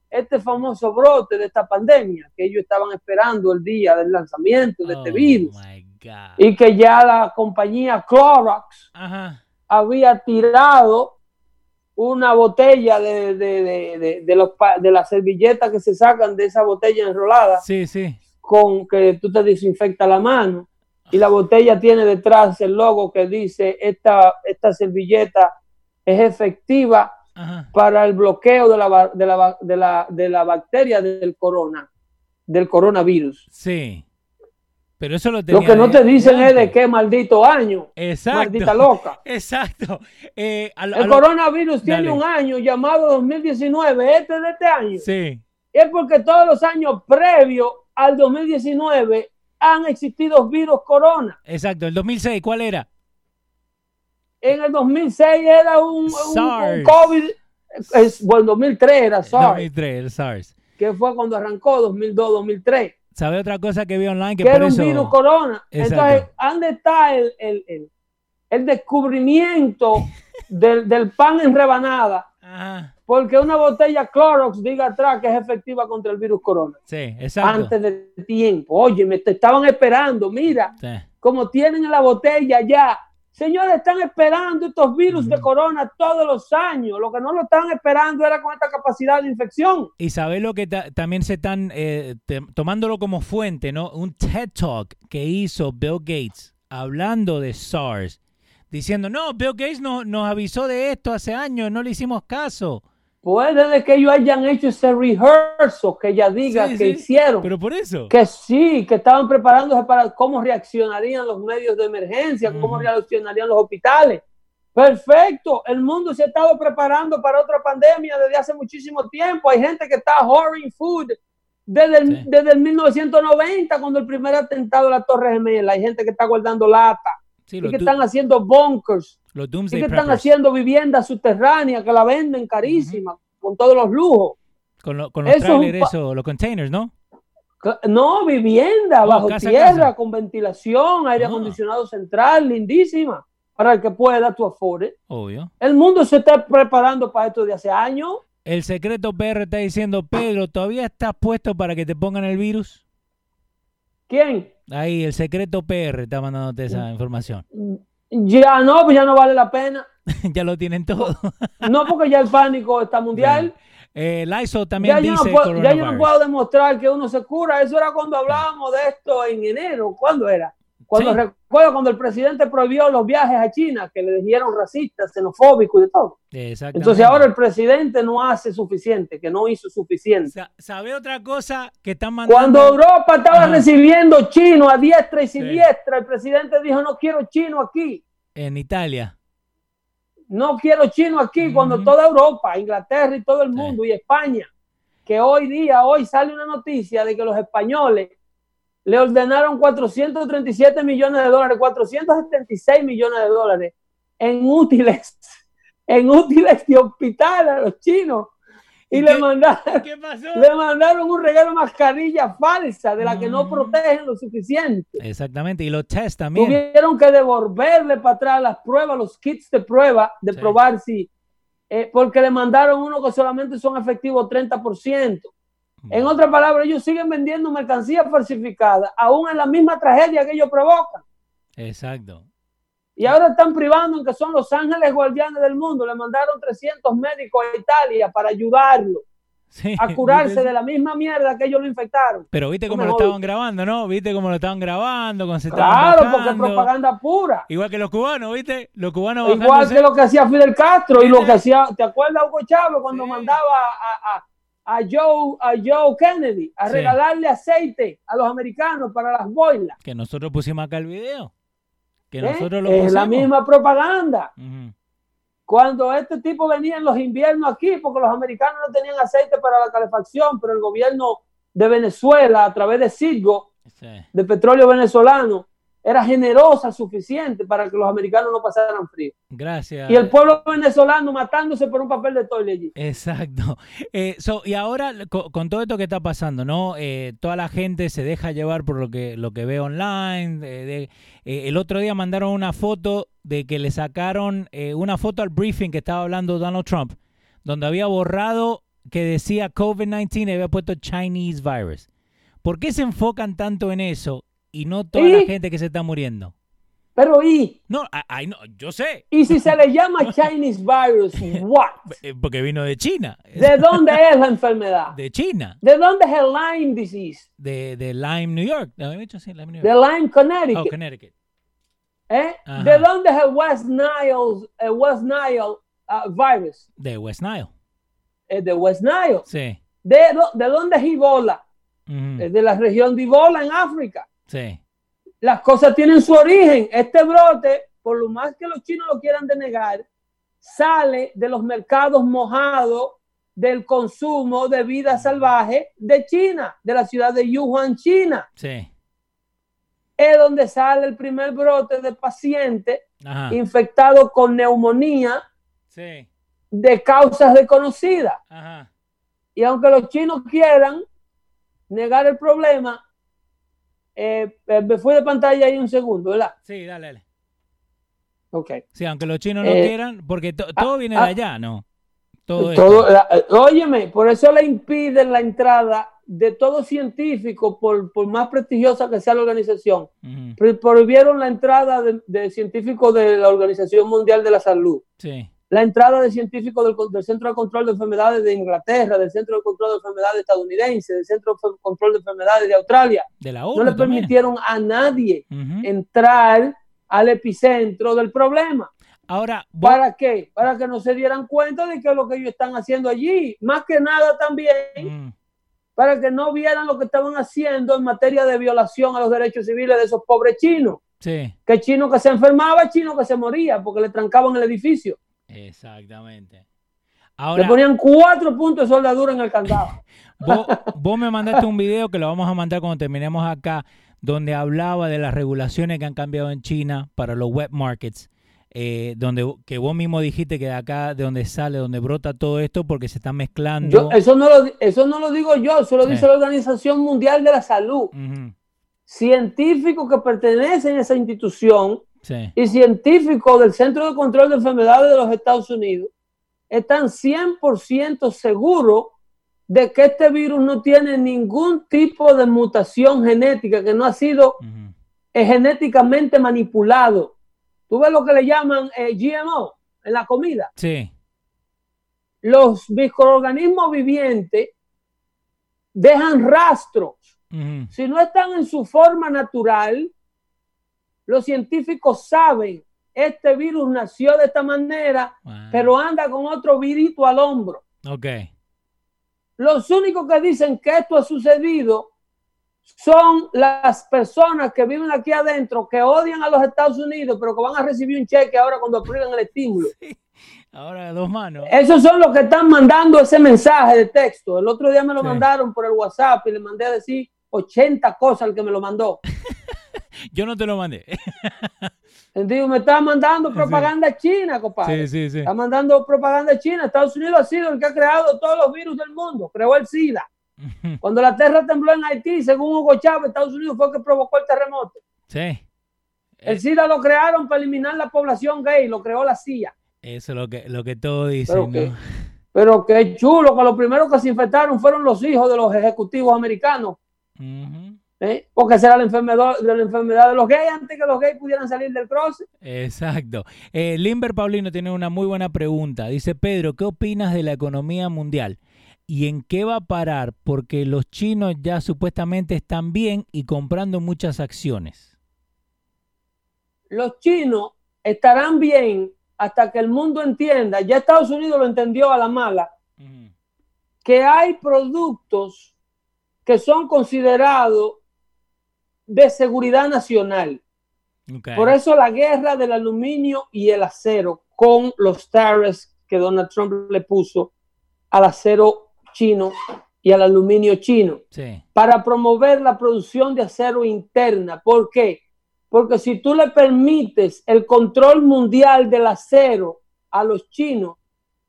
este famoso brote de esta pandemia, que ellos estaban esperando el día del lanzamiento de este oh virus, y que ya la compañía Clorox había tirado una botella de, de, de, los, de las servilletas que se sacan de esa botella enrolada, sí, sí. con que tú te desinfectas la mano, y la botella tiene detrás el logo que dice, esta, esta servilleta es efectiva para el bloqueo de la, de la, de la, de la bacteria del corona, del coronavirus. Sí. Pero eso lo Lo que no te dicen es de qué maldito año. Exacto. Maldita loca. Exacto. Eh, el coronavirus tiene un año llamado 2019, este de este año. Sí. Es porque todos los años previos al 2019 han existido virus corona. Exacto. ¿El 2006 cuál era? en el 2006 era un, COVID, es, bueno, 2003 era SARS. 2003, el SARS. Que fue cuando arrancó, 2002, 2003. ¿Sabe otra cosa que vi online? Que, era un virus corona. Entonces, ¿dónde está el, el, el, el descubrimiento del, del, pan en rebanada? Ajá. Porque una botella Clorox diga atrás que es efectiva contra el virus corona. Sí, exacto. Antes del tiempo. Oye, me te estaban esperando. Mira, como tienen la botella ya Señores, están esperando estos virus de corona todos los años. Lo que no lo están esperando era con esta capacidad de infección. Y sabes lo que también se están eh, tomándolo como fuente, ¿no? Un TED Talk que hizo Bill Gates hablando de SARS, diciendo, no, Bill Gates no, nos avisó de esto hace años, no le hicimos caso. Puede que ellos hayan hecho ese rehearsal que ella diga que hicieron. Pero por eso. Que sí, que estaban preparándose para cómo reaccionarían los medios de emergencia, cómo reaccionarían los hospitales. Perfecto, el mundo se ha estado preparando para otra pandemia desde hace muchísimo tiempo. Hay gente que está hoarding food desde el, desde el 1990, cuando el primer atentado a la Torre Gemela. Hay gente que está guardando lata y que están haciendo bunkers los y que están haciendo viviendas subterráneas que la venden carísima, con todos los lujos. Con, los trailers, eso, los containers, ¿no? No, vivienda, oh, bajo tierra, con ventilación, aire ah. acondicionado central, lindísima, para el que pueda tu afore. Obvio. El mundo se está preparando para esto de hace años. El secreto PR está diciendo, Pedro, ¿todavía estás puesto para que te pongan el virus? ¿Quién? Ahí, el secreto PR está mandándote esa información. Ya no, pues ya no vale la pena. ya lo tienen todo. no, porque ya el pánico está mundial. Eh, Lysol también dice yo no puedo, Ya yo no puedo demostrar que uno se cura. Eso era cuando hablábamos de esto en enero. ¿Cuándo era? Cuando recuerdo cuando el presidente prohibió los viajes a China, que le dijeron racistas, xenofóbicos y de todo. Entonces ahora el presidente no hace suficiente, que no hizo suficiente. ¿Sabe otra cosa que están mandando? Cuando Europa estaba recibiendo chino a diestra y siniestra, el presidente dijo no quiero chino aquí. En Italia. No quiero chino aquí, cuando toda Europa, Inglaterra y todo el mundo y España, que hoy día, hoy sale una noticia de que los españoles le ordenaron 437 millones de dólares, 476 millones de dólares en útiles, en útiles de hospital a los chinos. Y, le, mandaron, le mandaron un regalo mascarilla falsa de la que no mm. protegen lo suficiente. Exactamente, y los test también. Tuvieron que devolverle para atrás las pruebas, los kits de prueba, de probar si, eh, porque le mandaron uno que solamente son efectivos 30%. En otras palabras, ellos siguen vendiendo mercancía falsificada, aún en la misma tragedia que ellos provocan. Exacto. Y ahora están privando en que son los ángeles guardianes del mundo. Le mandaron 300 médicos a Italia para ayudarlo a curarse de la misma mierda que ellos lo infectaron. Pero viste cómo lo estaban grabando, ¿no? Viste cómo lo estaban grabando, con Claro, porque es propaganda pura. Igual que los cubanos, ¿viste? Los cubanos Igual que lo que hacía Fidel Castro y lo que hacía, ¿te acuerdas Hugo Chávez cuando mandaba a a Joe, a Joe Kennedy a regalarle aceite a los americanos para las boilas. Que nosotros pusimos acá el video. Que ¿Eh? nosotros lo Es la misma propaganda. Cuando este tipo venía en los inviernos aquí, porque los americanos no tenían aceite para la calefacción, pero el gobierno de Venezuela, a través de Citgo, de petróleo venezolano, era generosa suficiente para que los americanos no pasaran frío. Gracias. Y el pueblo venezolano matándose por un papel de toile allí. Exacto. Eh, y ahora, con, todo esto que está pasando, ¿no? Eh, toda la gente se deja llevar por lo que, lo que ve online. Eh, el otro día mandaron una foto de que le sacaron una foto al briefing que estaba hablando Donald Trump, donde había borrado que decía COVID-19 y había puesto Chinese virus. ¿Por qué se enfocan tanto en eso y no toda la gente que se está muriendo. Pero ¿y? No, no, yo sé. ¿Y si se le llama Chinese virus, what? Eh, porque vino de China. ¿De dónde es la enfermedad? De China. ¿De dónde es el Lyme disease? De, de Lyme, New York. De Lyme, Connecticut. Oh, Connecticut. ¿Eh? ¿De dónde es el West Nile, el West Nile uh, virus? De West Nile. Es de West Nile. Sí. ¿De, de dónde es Ebola? Es de la región de Ebola en África. Sí. Las cosas tienen su origen. Este brote, por lo más que los chinos lo quieran denegar, sale de los mercados mojados del consumo de vida salvaje de China, de la ciudad de Wuhan, China. Sí. Es donde sale el primer brote de pacientes infectados con neumonía de causas desconocidas. Y aunque los chinos quieran negar el problema, eh, eh, me fui de pantalla ahí un segundo, ¿verdad? Sí, dale, dale. Ok. Sí, aunque los chinos no eh, quieran, porque ah, todo viene de ah, allá, ¿no? Todo, todo Óyeme, por eso le impiden la entrada de todo científico, por, más prestigiosa que sea la organización. Prohibieron la entrada de, de científicos de la Organización Mundial de la Salud. Sí la entrada de científicos del, Centro de Control de Enfermedades de Inglaterra, del Centro de Control de Enfermedades estadounidense, del Centro de Control de Enfermedades de Australia. no le permitieron a nadie entrar al epicentro del problema. Ahora, ¿para qué? Para que no se dieran cuenta de que lo que ellos están haciendo allí, más que nada también, para que no vieran lo que estaban haciendo en materia de violación a los derechos civiles de esos pobres chinos. Sí. Que chino que se enfermaba, chino que se moría porque le trancaban el edificio. Exactamente. Ahora, Le ponían cuatro puntos de soldadura en el candado. Vos, me mandaste un video que lo vamos a mandar cuando terminemos acá, donde hablaba de las regulaciones que han cambiado en China para los web markets. Eh, donde que vos mismo dijiste que de acá, de donde sale, donde brota todo esto, porque se está mezclando. eso, no lo, eso no lo digo yo, eso lo dice la Organización Mundial de la Salud. Científicos que pertenecen a esa institución y científicos del Centro de Control de Enfermedades de los Estados Unidos están 100% seguros de que este virus no tiene ningún tipo de mutación genética, que no ha sido eh, genéticamente manipulado. ¿Tú ves lo que le llaman eh, GMO en la comida? Sí. Los microorganismos vivientes dejan rastros. Si no están en su forma natural, los científicos saben, este virus nació de esta manera, pero anda con otro virito al hombro. Ok. Los únicos que dicen que esto ha sucedido son las personas que viven aquí adentro, que odian a los Estados Unidos, pero que van a recibir un cheque ahora cuando aprueben el estímulo. Ahora dos manos. Esos son los que están mandando ese mensaje de texto. El otro día me lo mandaron por el WhatsApp y le mandé a decir 80 cosas el que me lo mandó. Yo no te lo mandé. Digo, me está mandando propaganda china, compadre. Sí, sí, sí. Está mandando propaganda china. Estados Unidos ha sido el que ha creado todos los virus del mundo. Creó el SIDA. Cuando la tierra tembló en Haití, según Hugo Chávez, Estados Unidos fue el que provocó el terremoto. Sí. El SIDA lo crearon para eliminar la población gay, lo creó la CIA. Eso es lo que, lo que todos dicen. Pero, pero qué chulo, que los primeros que se infectaron fueron los hijos de los ejecutivos americanos. ¿Eh? Porque será la enfermedad, de la enfermedad de los gays antes que los gays pudieran salir del cross. Exacto. Eh, Limber Paulino tiene una muy buena pregunta. Dice, Pedro, ¿qué opinas de la economía mundial? ¿Y en qué va a parar? Porque los chinos ya supuestamente están bien y comprando muchas acciones. Los chinos estarán bien hasta que el mundo entienda, ya Estados Unidos lo entendió a la mala, que hay productos que son considerados de seguridad nacional. Por eso la guerra del aluminio y el acero con los tariffs que Donald Trump le puso al acero chino y al aluminio chino para promover la producción de acero interna. ¿Por qué? Porque si tú le permites el control mundial del acero a los chinos,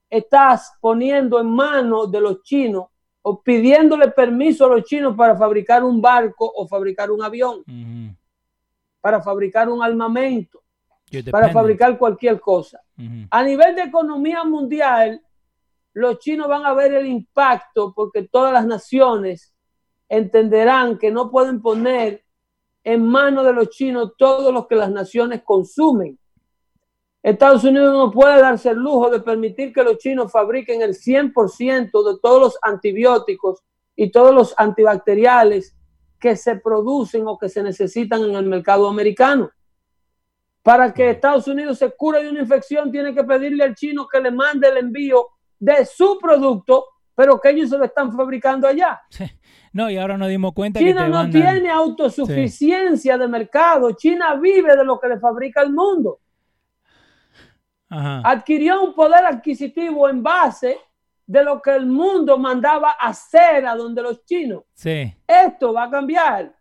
estás poniendo en manos de los chinos o pidiéndole permiso a los chinos para fabricar un barco o fabricar un avión, para fabricar un armamento, para fabricar cualquier cosa. A nivel de economía mundial, los chinos van a ver el impacto porque todas las naciones entenderán que no pueden poner en manos de los chinos todo lo que las naciones consumen. Estados Unidos no puede darse el lujo de permitir que los chinos fabriquen el 100% de todos los antibióticos y todos los antibacteriales que se producen o que se necesitan en el mercado americano. Para que Estados Unidos se cure de una infección, tiene que pedirle al chino que le mande el envío de su producto, pero que ellos se lo están fabricando allá. No, y ahora nos dimos cuenta China no tiene autosuficiencia de mercado. Cina vive de lo que le fabrica el mundo adquirió un poder adquisitivo en base de lo que el mundo mandaba hacer a donde los chinos. Sí. Esto va a cambiar.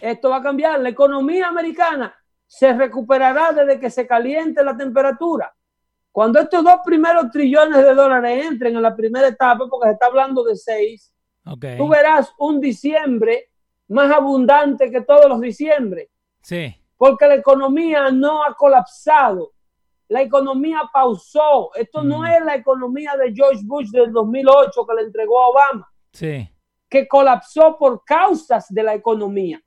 Esto va a cambiar. La economía americana se recuperará desde que se caliente la temperatura. Cuando estos dos primeros trillones de dólares entren en la primera etapa, porque se está hablando de seis, tú verás un diciembre más abundante que todos los diciembre. Sí. Porque la economía no ha colapsado la economía pausó. Esto no mm. es la economía de George Bush del 2008 que le entregó a Obama. Sí. Que colapsó por causas de la economía.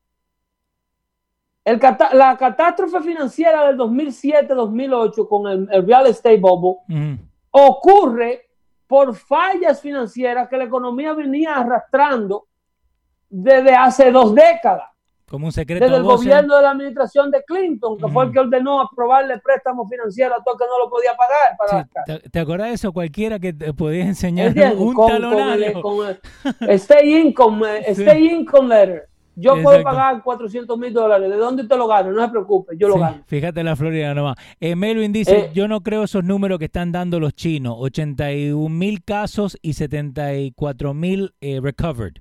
la catástrofe financiera del 2007-2008 con el, real estate bubble mm. ocurre por fallas financieras que la economía venía arrastrando desde hace dos décadas. Como un secreto. Desde el gobierno de la administración de Clinton, que fue el que ordenó aprobarle préstamo financiero a todo que no lo podía pagar. Para ¿te, acuerdas de eso? Cualquiera que te podía enseñar un con, talonario. Con stay income, eh, stay income letter. Yo puedo pagar 400 mil dólares. ¿De dónde te lo gano? No se preocupe, yo lo gano. Fíjate la Florida nomás. Eh, Melvin dice, eh, yo no creo esos números que están dando los chinos. 81 mil casos y 74 mil recovered.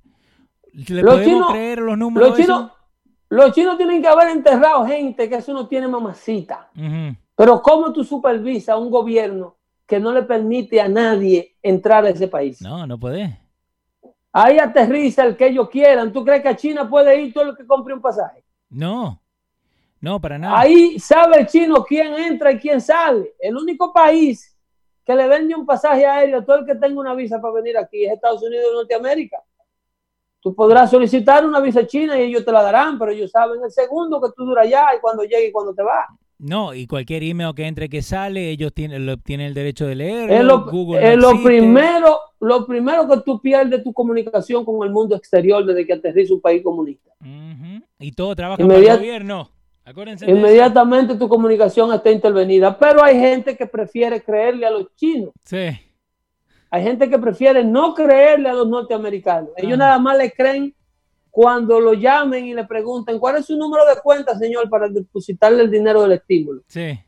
¿Le podemos creer los números? Los chinos, los chinos tienen que haber enterrado gente que eso no tiene mamacita. Pero ¿cómo tú supervisas a un gobierno que no le permite a nadie entrar a ese país? No, no puede. Ahí aterriza el que ellos quieran. ¿Tú crees que a China puede ir todo el que compre un pasaje? No, no, para nada. Ahí sabe el chino quién entra y quién sale. El único país que le vende un pasaje aéreo a todo el que tenga una visa para venir aquí es Estados Unidos de Norteamérica. Tú podrás solicitar una visa china y ellos te la darán, pero ellos saben el segundo que tú duras allá y cuando llegue y cuando te va. No, y cualquier email que entre que sale, ellos tienen, lo, tienen el derecho de leer. Es lo, primero, lo primero que tú pierdes tu comunicación con el mundo exterior desde que aterriza un país comunista. Y todo trabaja para el gobierno. inmediatamente tu comunicación está intervenida. Pero hay gente que prefiere creerle a los chinos. Sí. Hay gente que prefiere no creerle a los norteamericanos. Ellos nada más le creen cuando lo llamen y le pregunten cuál es su número de cuenta, señor, para depositarle el dinero del estímulo. Sí.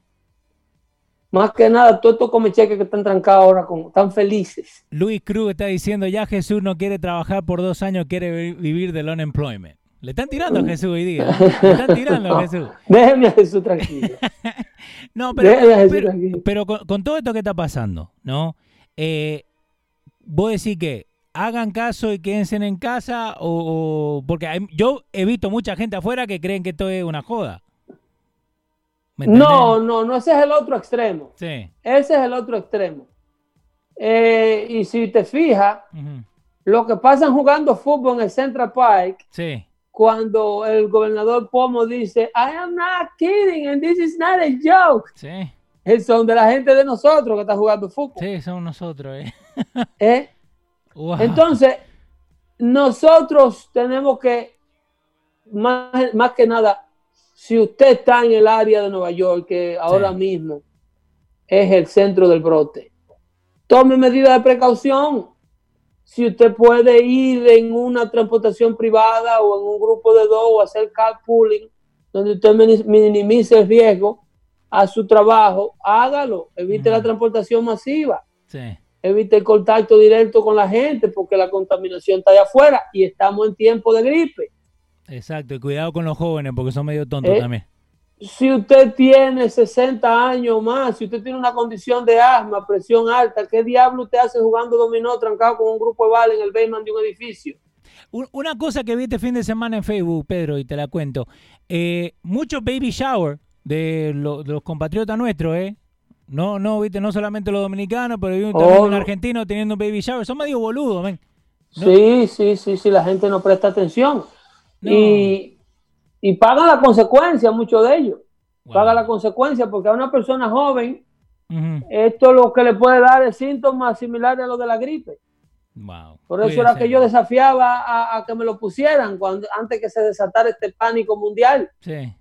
más que nada, todos estos comecheques que están trancados ahora, con, están felices. Luis Cruz está diciendo, ya Jesús no quiere trabajar por dos años, quiere vivir del unemployment. Le están tirando a Jesús hoy día. Le están tirando a Jesús. Déjeme a Jesús tranquilo. no, pero, pero, con, todo esto que está pasando, ¿no? Eh, vos decís que hagan caso y quédense en casa o, porque yo he visto mucha gente afuera que creen que esto es una joda. No, no, no, ese es el otro extremo. Sí. Ese es el otro extremo. Eh, y si te fijas, lo que pasan jugando fútbol en el Central Park, sí. cuando el gobernador Pomo dice, I am not kidding and this is not a joke. Sí. Son de la gente de nosotros que está jugando fútbol. Sí, son nosotros. ¿eh? ¿Eh? Entonces, nosotros tenemos que, más, más, que nada, si usted está en el área de Nueva York, que ahora mismo es el centro del brote, tome medidas de precaución. Si usted puede ir en una transportación privada o en un grupo de dos o hacer carpooling, donde usted minimice el riesgo a su trabajo, hágalo. Evite la transportación masiva. Sí evite el contacto directo con la gente porque la contaminación está allá afuera y estamos en tiempo de gripe. Exacto, y cuidado con los jóvenes porque son medio tontos eh, también. Si usted tiene 60 años más, si usted tiene una condición de asma, presión alta, ¿qué diablo usted hace jugando dominó trancado con un grupo de bala en el basement de un edificio? Una cosa que vi este fin de semana en Facebook, Pedro, y te la cuento. Eh, muchos baby shower de, de los compatriotas nuestros, ¿eh? No, no, viste, no solamente los dominicanos, pero hay un, también un argentino teniendo un baby shower. Son medio boludos, ven. Sí, sí, sí, sí, la gente no presta atención. Y, y pagan la consecuencia, muchos de ellos. Pagan la consecuencia porque a una persona joven, esto lo que le puede dar es síntomas similares a los de la gripe. Por eso era que yo desafiaba a, que me lo pusieran cuando, antes que se desatara este pánico mundial. Sí.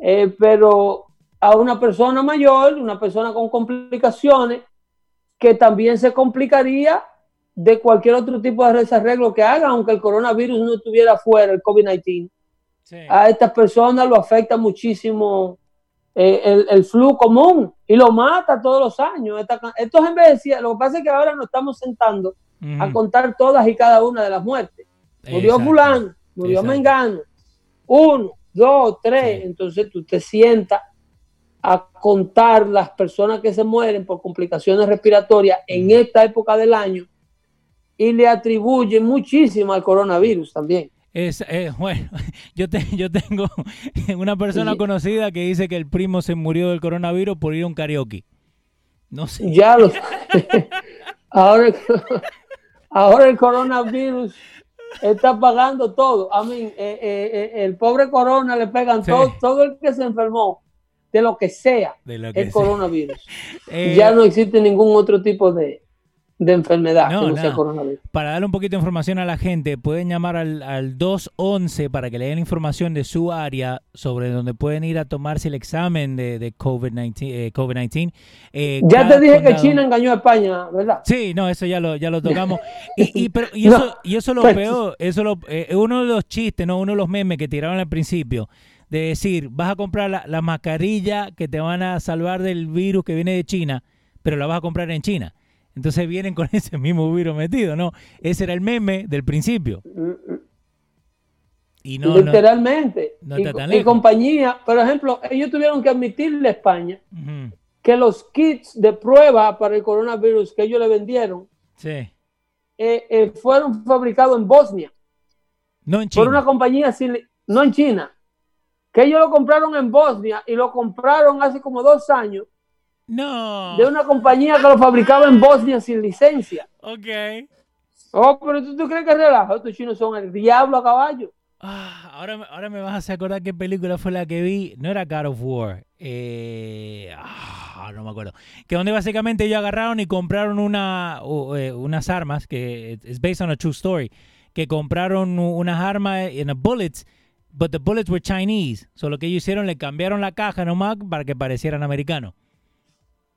Eh, pero a una persona mayor, una persona con complicaciones, que también se complicaría de cualquier otro tipo de desarreglo que haga, aunque el coronavirus no estuviera fuera, el COVID-19. A estas personas lo afecta muchísimo eh, el, el, flu común y lo mata todos los años. Esto es envejecido. Lo que pasa es que ahora nos estamos sentando a contar todas y cada una de las muertes. Murió fulano, murió Mengano, uno, dos, tres. Entonces tú te sientas a contar las personas que se mueren por complicaciones respiratorias en esta época del año y le atribuye muchísimo al coronavirus también. Es, eh, bueno, yo, yo tengo una persona conocida que dice que el primo se murió del coronavirus por ir a un karaoke. No sé. Ya lo ahora, ahora el coronavirus está pagando todo. A mí, eh, eh, el pobre corona le pegan todo, todo el que se enfermó de lo que sea el coronavirus. Eh, ya no existe ningún otro tipo de, enfermedad que no sea coronavirus. Para darle un poquito de información a la gente, pueden llamar al, al 211 para que le den información de su área sobre donde pueden ir a tomarse el examen de, de COVID-19. Eh, eh, ya te dije que China engañó a España, ¿verdad? Sí, no, eso ya lo, ya lo tocamos. y, y, pero, y eso, y eso lo pues, peor, eso lo, uno de los chistes, no uno de los memes que tiraron al principio de decir, vas a comprar la, mascarilla que te van a salvar del virus que viene de China, pero la vas a comprar en China. Entonces vienen con ese mismo virus metido, ¿no? Ese era el meme del principio. Y no, Literalmente. y, compañía, por ejemplo, ellos tuvieron que admitirle a España que los kits de prueba para el coronavirus que ellos le vendieron eh, eh, fueron fabricados en Bosnia. No en China. Por una compañía, no en China, que ellos lo compraron en Bosnia y lo compraron hace como dos años. No. De una compañía que lo fabricaba en Bosnia sin licencia. Ok. Oh, pero tú, crees que relajo. Estos chinos son el diablo a caballo. Ah, ahora, ahora me vas a hacer acordar qué película fue la que vi. No era God of War. Eh, ah, no me acuerdo. Que donde básicamente ellos agarraron y compraron una, eh, unas armas, que es based on a true story, que compraron unas armas en bullets But the bullets were Chinese. Solo que ellos hicieron, le cambiaron la caja nomás para que parecieran americanos.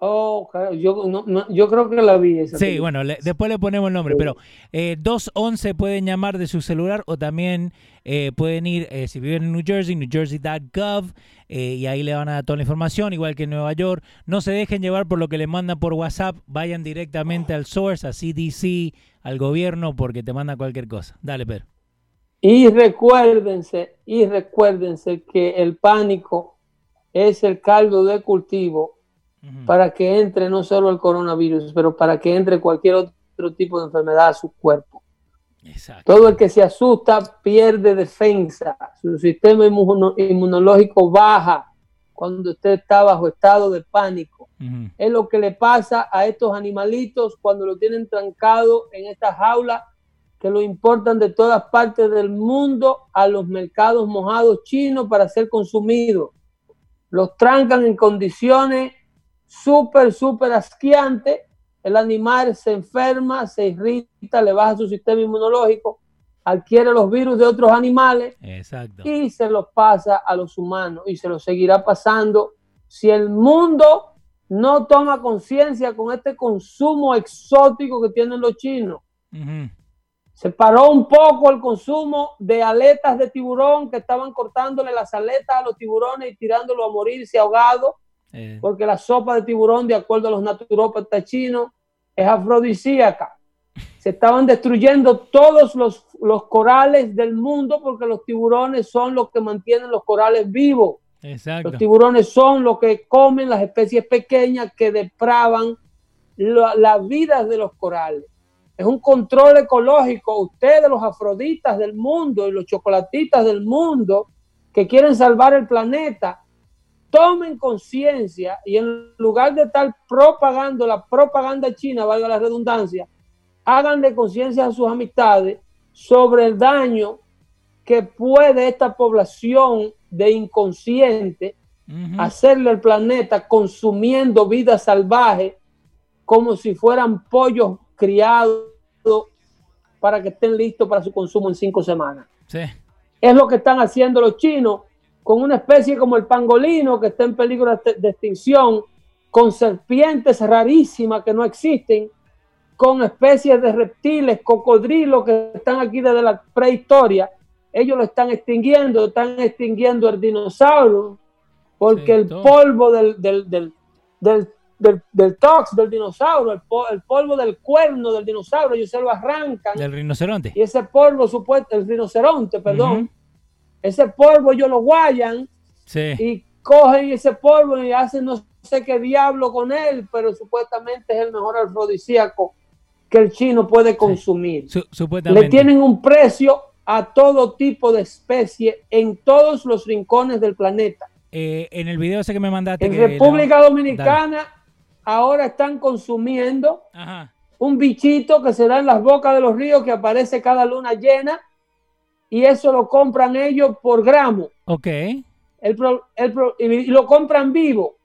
Oh, yo, no, yo creo que la vi. Esa sí, bueno, después le ponemos el nombre, pero eh, 211 pueden llamar de su celular o también eh, pueden ir, eh, si viven en New Jersey, newjersey.gov, eh, y ahí le van a dar toda la información, igual que en Nueva York. No se dejen llevar por lo que le mandan por WhatsApp, vayan directamente al source, a CDC, al gobierno, porque te manda cualquier cosa. Dale, Pedro. Y recuérdense, y recuérdense que el pánico es el caldo de cultivo para que entre no solo el coronavirus, pero para que entre cualquier otro tipo de enfermedad a su cuerpo. Todo el que se asusta pierde defensa, su sistema inmunológico baja cuando usted está bajo estado de pánico. Es lo que le pasa a estos animalitos cuando lo tienen trancado en esta jaula que lo importan de todas partes del mundo a los mercados mojados chinos para ser consumidos. Los trancan en condiciones súper, súper asquiante, el animal se enferma, se irrita, le baja su sistema inmunológico, adquiere los virus de otros animales y se los pasa a los humanos y se los seguirá pasando si el mundo no toma conciencia con este consumo exótico que tienen los chinos. Se paró un poco el consumo de aletas de tiburón que estaban cortándole las aletas a los tiburones y tirándolo a morirse ahogado eh. Porque la sopa de tiburón, de acuerdo a los naturópatas chinos, es afrodisíaca. Se estaban destruyendo todos los, los corales del mundo porque los tiburones son los que mantienen los corales vivos. Los tiburones son los que comen las especies pequeñas que depravan la, vida de los corales. Es un control ecológico. Ustedes, los afroditas del mundo y los chocolatitas del mundo que quieren salvar el planeta, tomen conciencia y en lugar de estar propagando la propaganda china, valga la redundancia, hagan de conciencia a sus amistades sobre el daño que puede esta población de inconsciente hacerle al planeta consumiendo vida salvaje como si fueran pollos criados para que estén listos para su consumo en cinco semanas. Es lo que están haciendo los chinos con una especie como el pangolino que está en peligro de extinción, con serpientes rarísimas que no existen, con especies de reptiles, cocodrilos que están aquí desde la prehistoria. Ellos lo están extinguiendo, están extinguiendo el dinosaurio, porque el polvo del, del, del, del, del, tox del dinosaurio, el, el, polvo del cuerno del dinosaurio, ellos se lo arrancan. Del rinoceronte. Y ese polvo, supuesto, el rinoceronte, perdón, ese polvo ellos lo guayan y cogen ese polvo y hacen no sé qué diablo con él, pero supuestamente es el mejor afrodisíaco que el chino puede consumir. Le tienen un precio a todo tipo de especie en todos los rincones del planeta. Eh, en el video ese que me mandaste. En República Dominicana ahora están consumiendo un bichito que se da en las bocas de los ríos que aparece cada luna llena y eso lo compran ellos por gramo. Ok. El y lo compran vivo.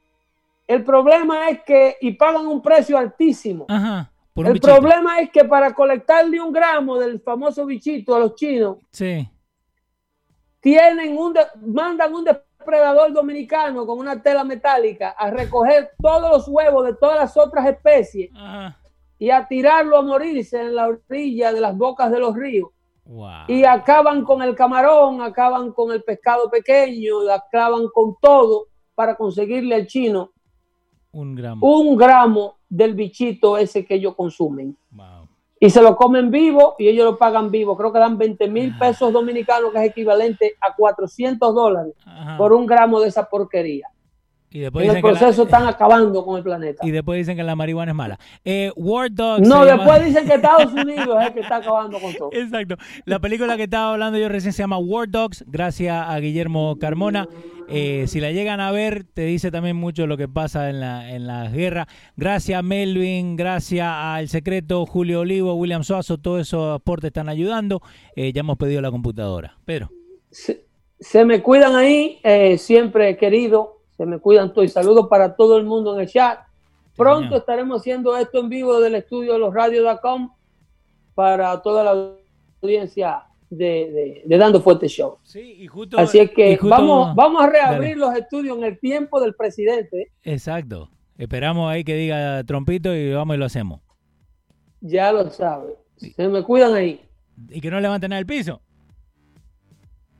El problema es que, y pagan un precio altísimo. Ajá, el problema es que para colectarle un gramo del famoso bichito a los chinos, sí. tienen un mandan un depredador dominicano con una tela metálica a recoger todos los huevos de todas las otras especies y a tirarlo a morirse en la orilla de las bocas de los ríos. Y acaban con el camarón, acaban con el pescado pequeño, acaban con todo para conseguirle al chino un gramo, un gramo del bichito ese que ellos consumen. Y se lo comen vivo y ellos lo pagan vivo. Creo que dan 20 mil ah. pesos dominicanos, que es equivalente a 400 dólares por un gramo de esa porquería. Y después en el proceso están acabando con el planeta. Y después dicen que la marihuana es mala. Eh, War Dogs. No, después dicen que Estados Unidos es el que está acabando con todo. Exacto. La película que estaba hablando yo recién se llama War Dogs, gracias a Guillermo Carmona. Eh, si la llegan a ver, te dice también mucho lo que pasa en la, en la guerra. Gracias a Melvin, gracias a El Secreto, Julio Olivo, William Suazo, todos esos aportes están ayudando. Eh, ya hemos pedido la computadora. Pedro. Se, me cuidan ahí, siempre querido se me cuidan todos. Saludos para todo el mundo en el chat. Pronto estaremos haciendo esto en vivo del estudio de los radios.com para toda la audiencia de, Dando Fuerte Show. Así es que vamos, vamos a reabrir los estudios en el tiempo del presidente. Exacto. Esperamos ahí que diga trompito y vamos y lo hacemos. Ya lo sabe. Se me cuidan ahí. Y que no levanten nada del piso.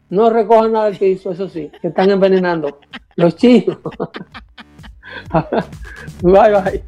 No recojan nada del piso, eso sí, que están envenenando. Los chicos. bye bye.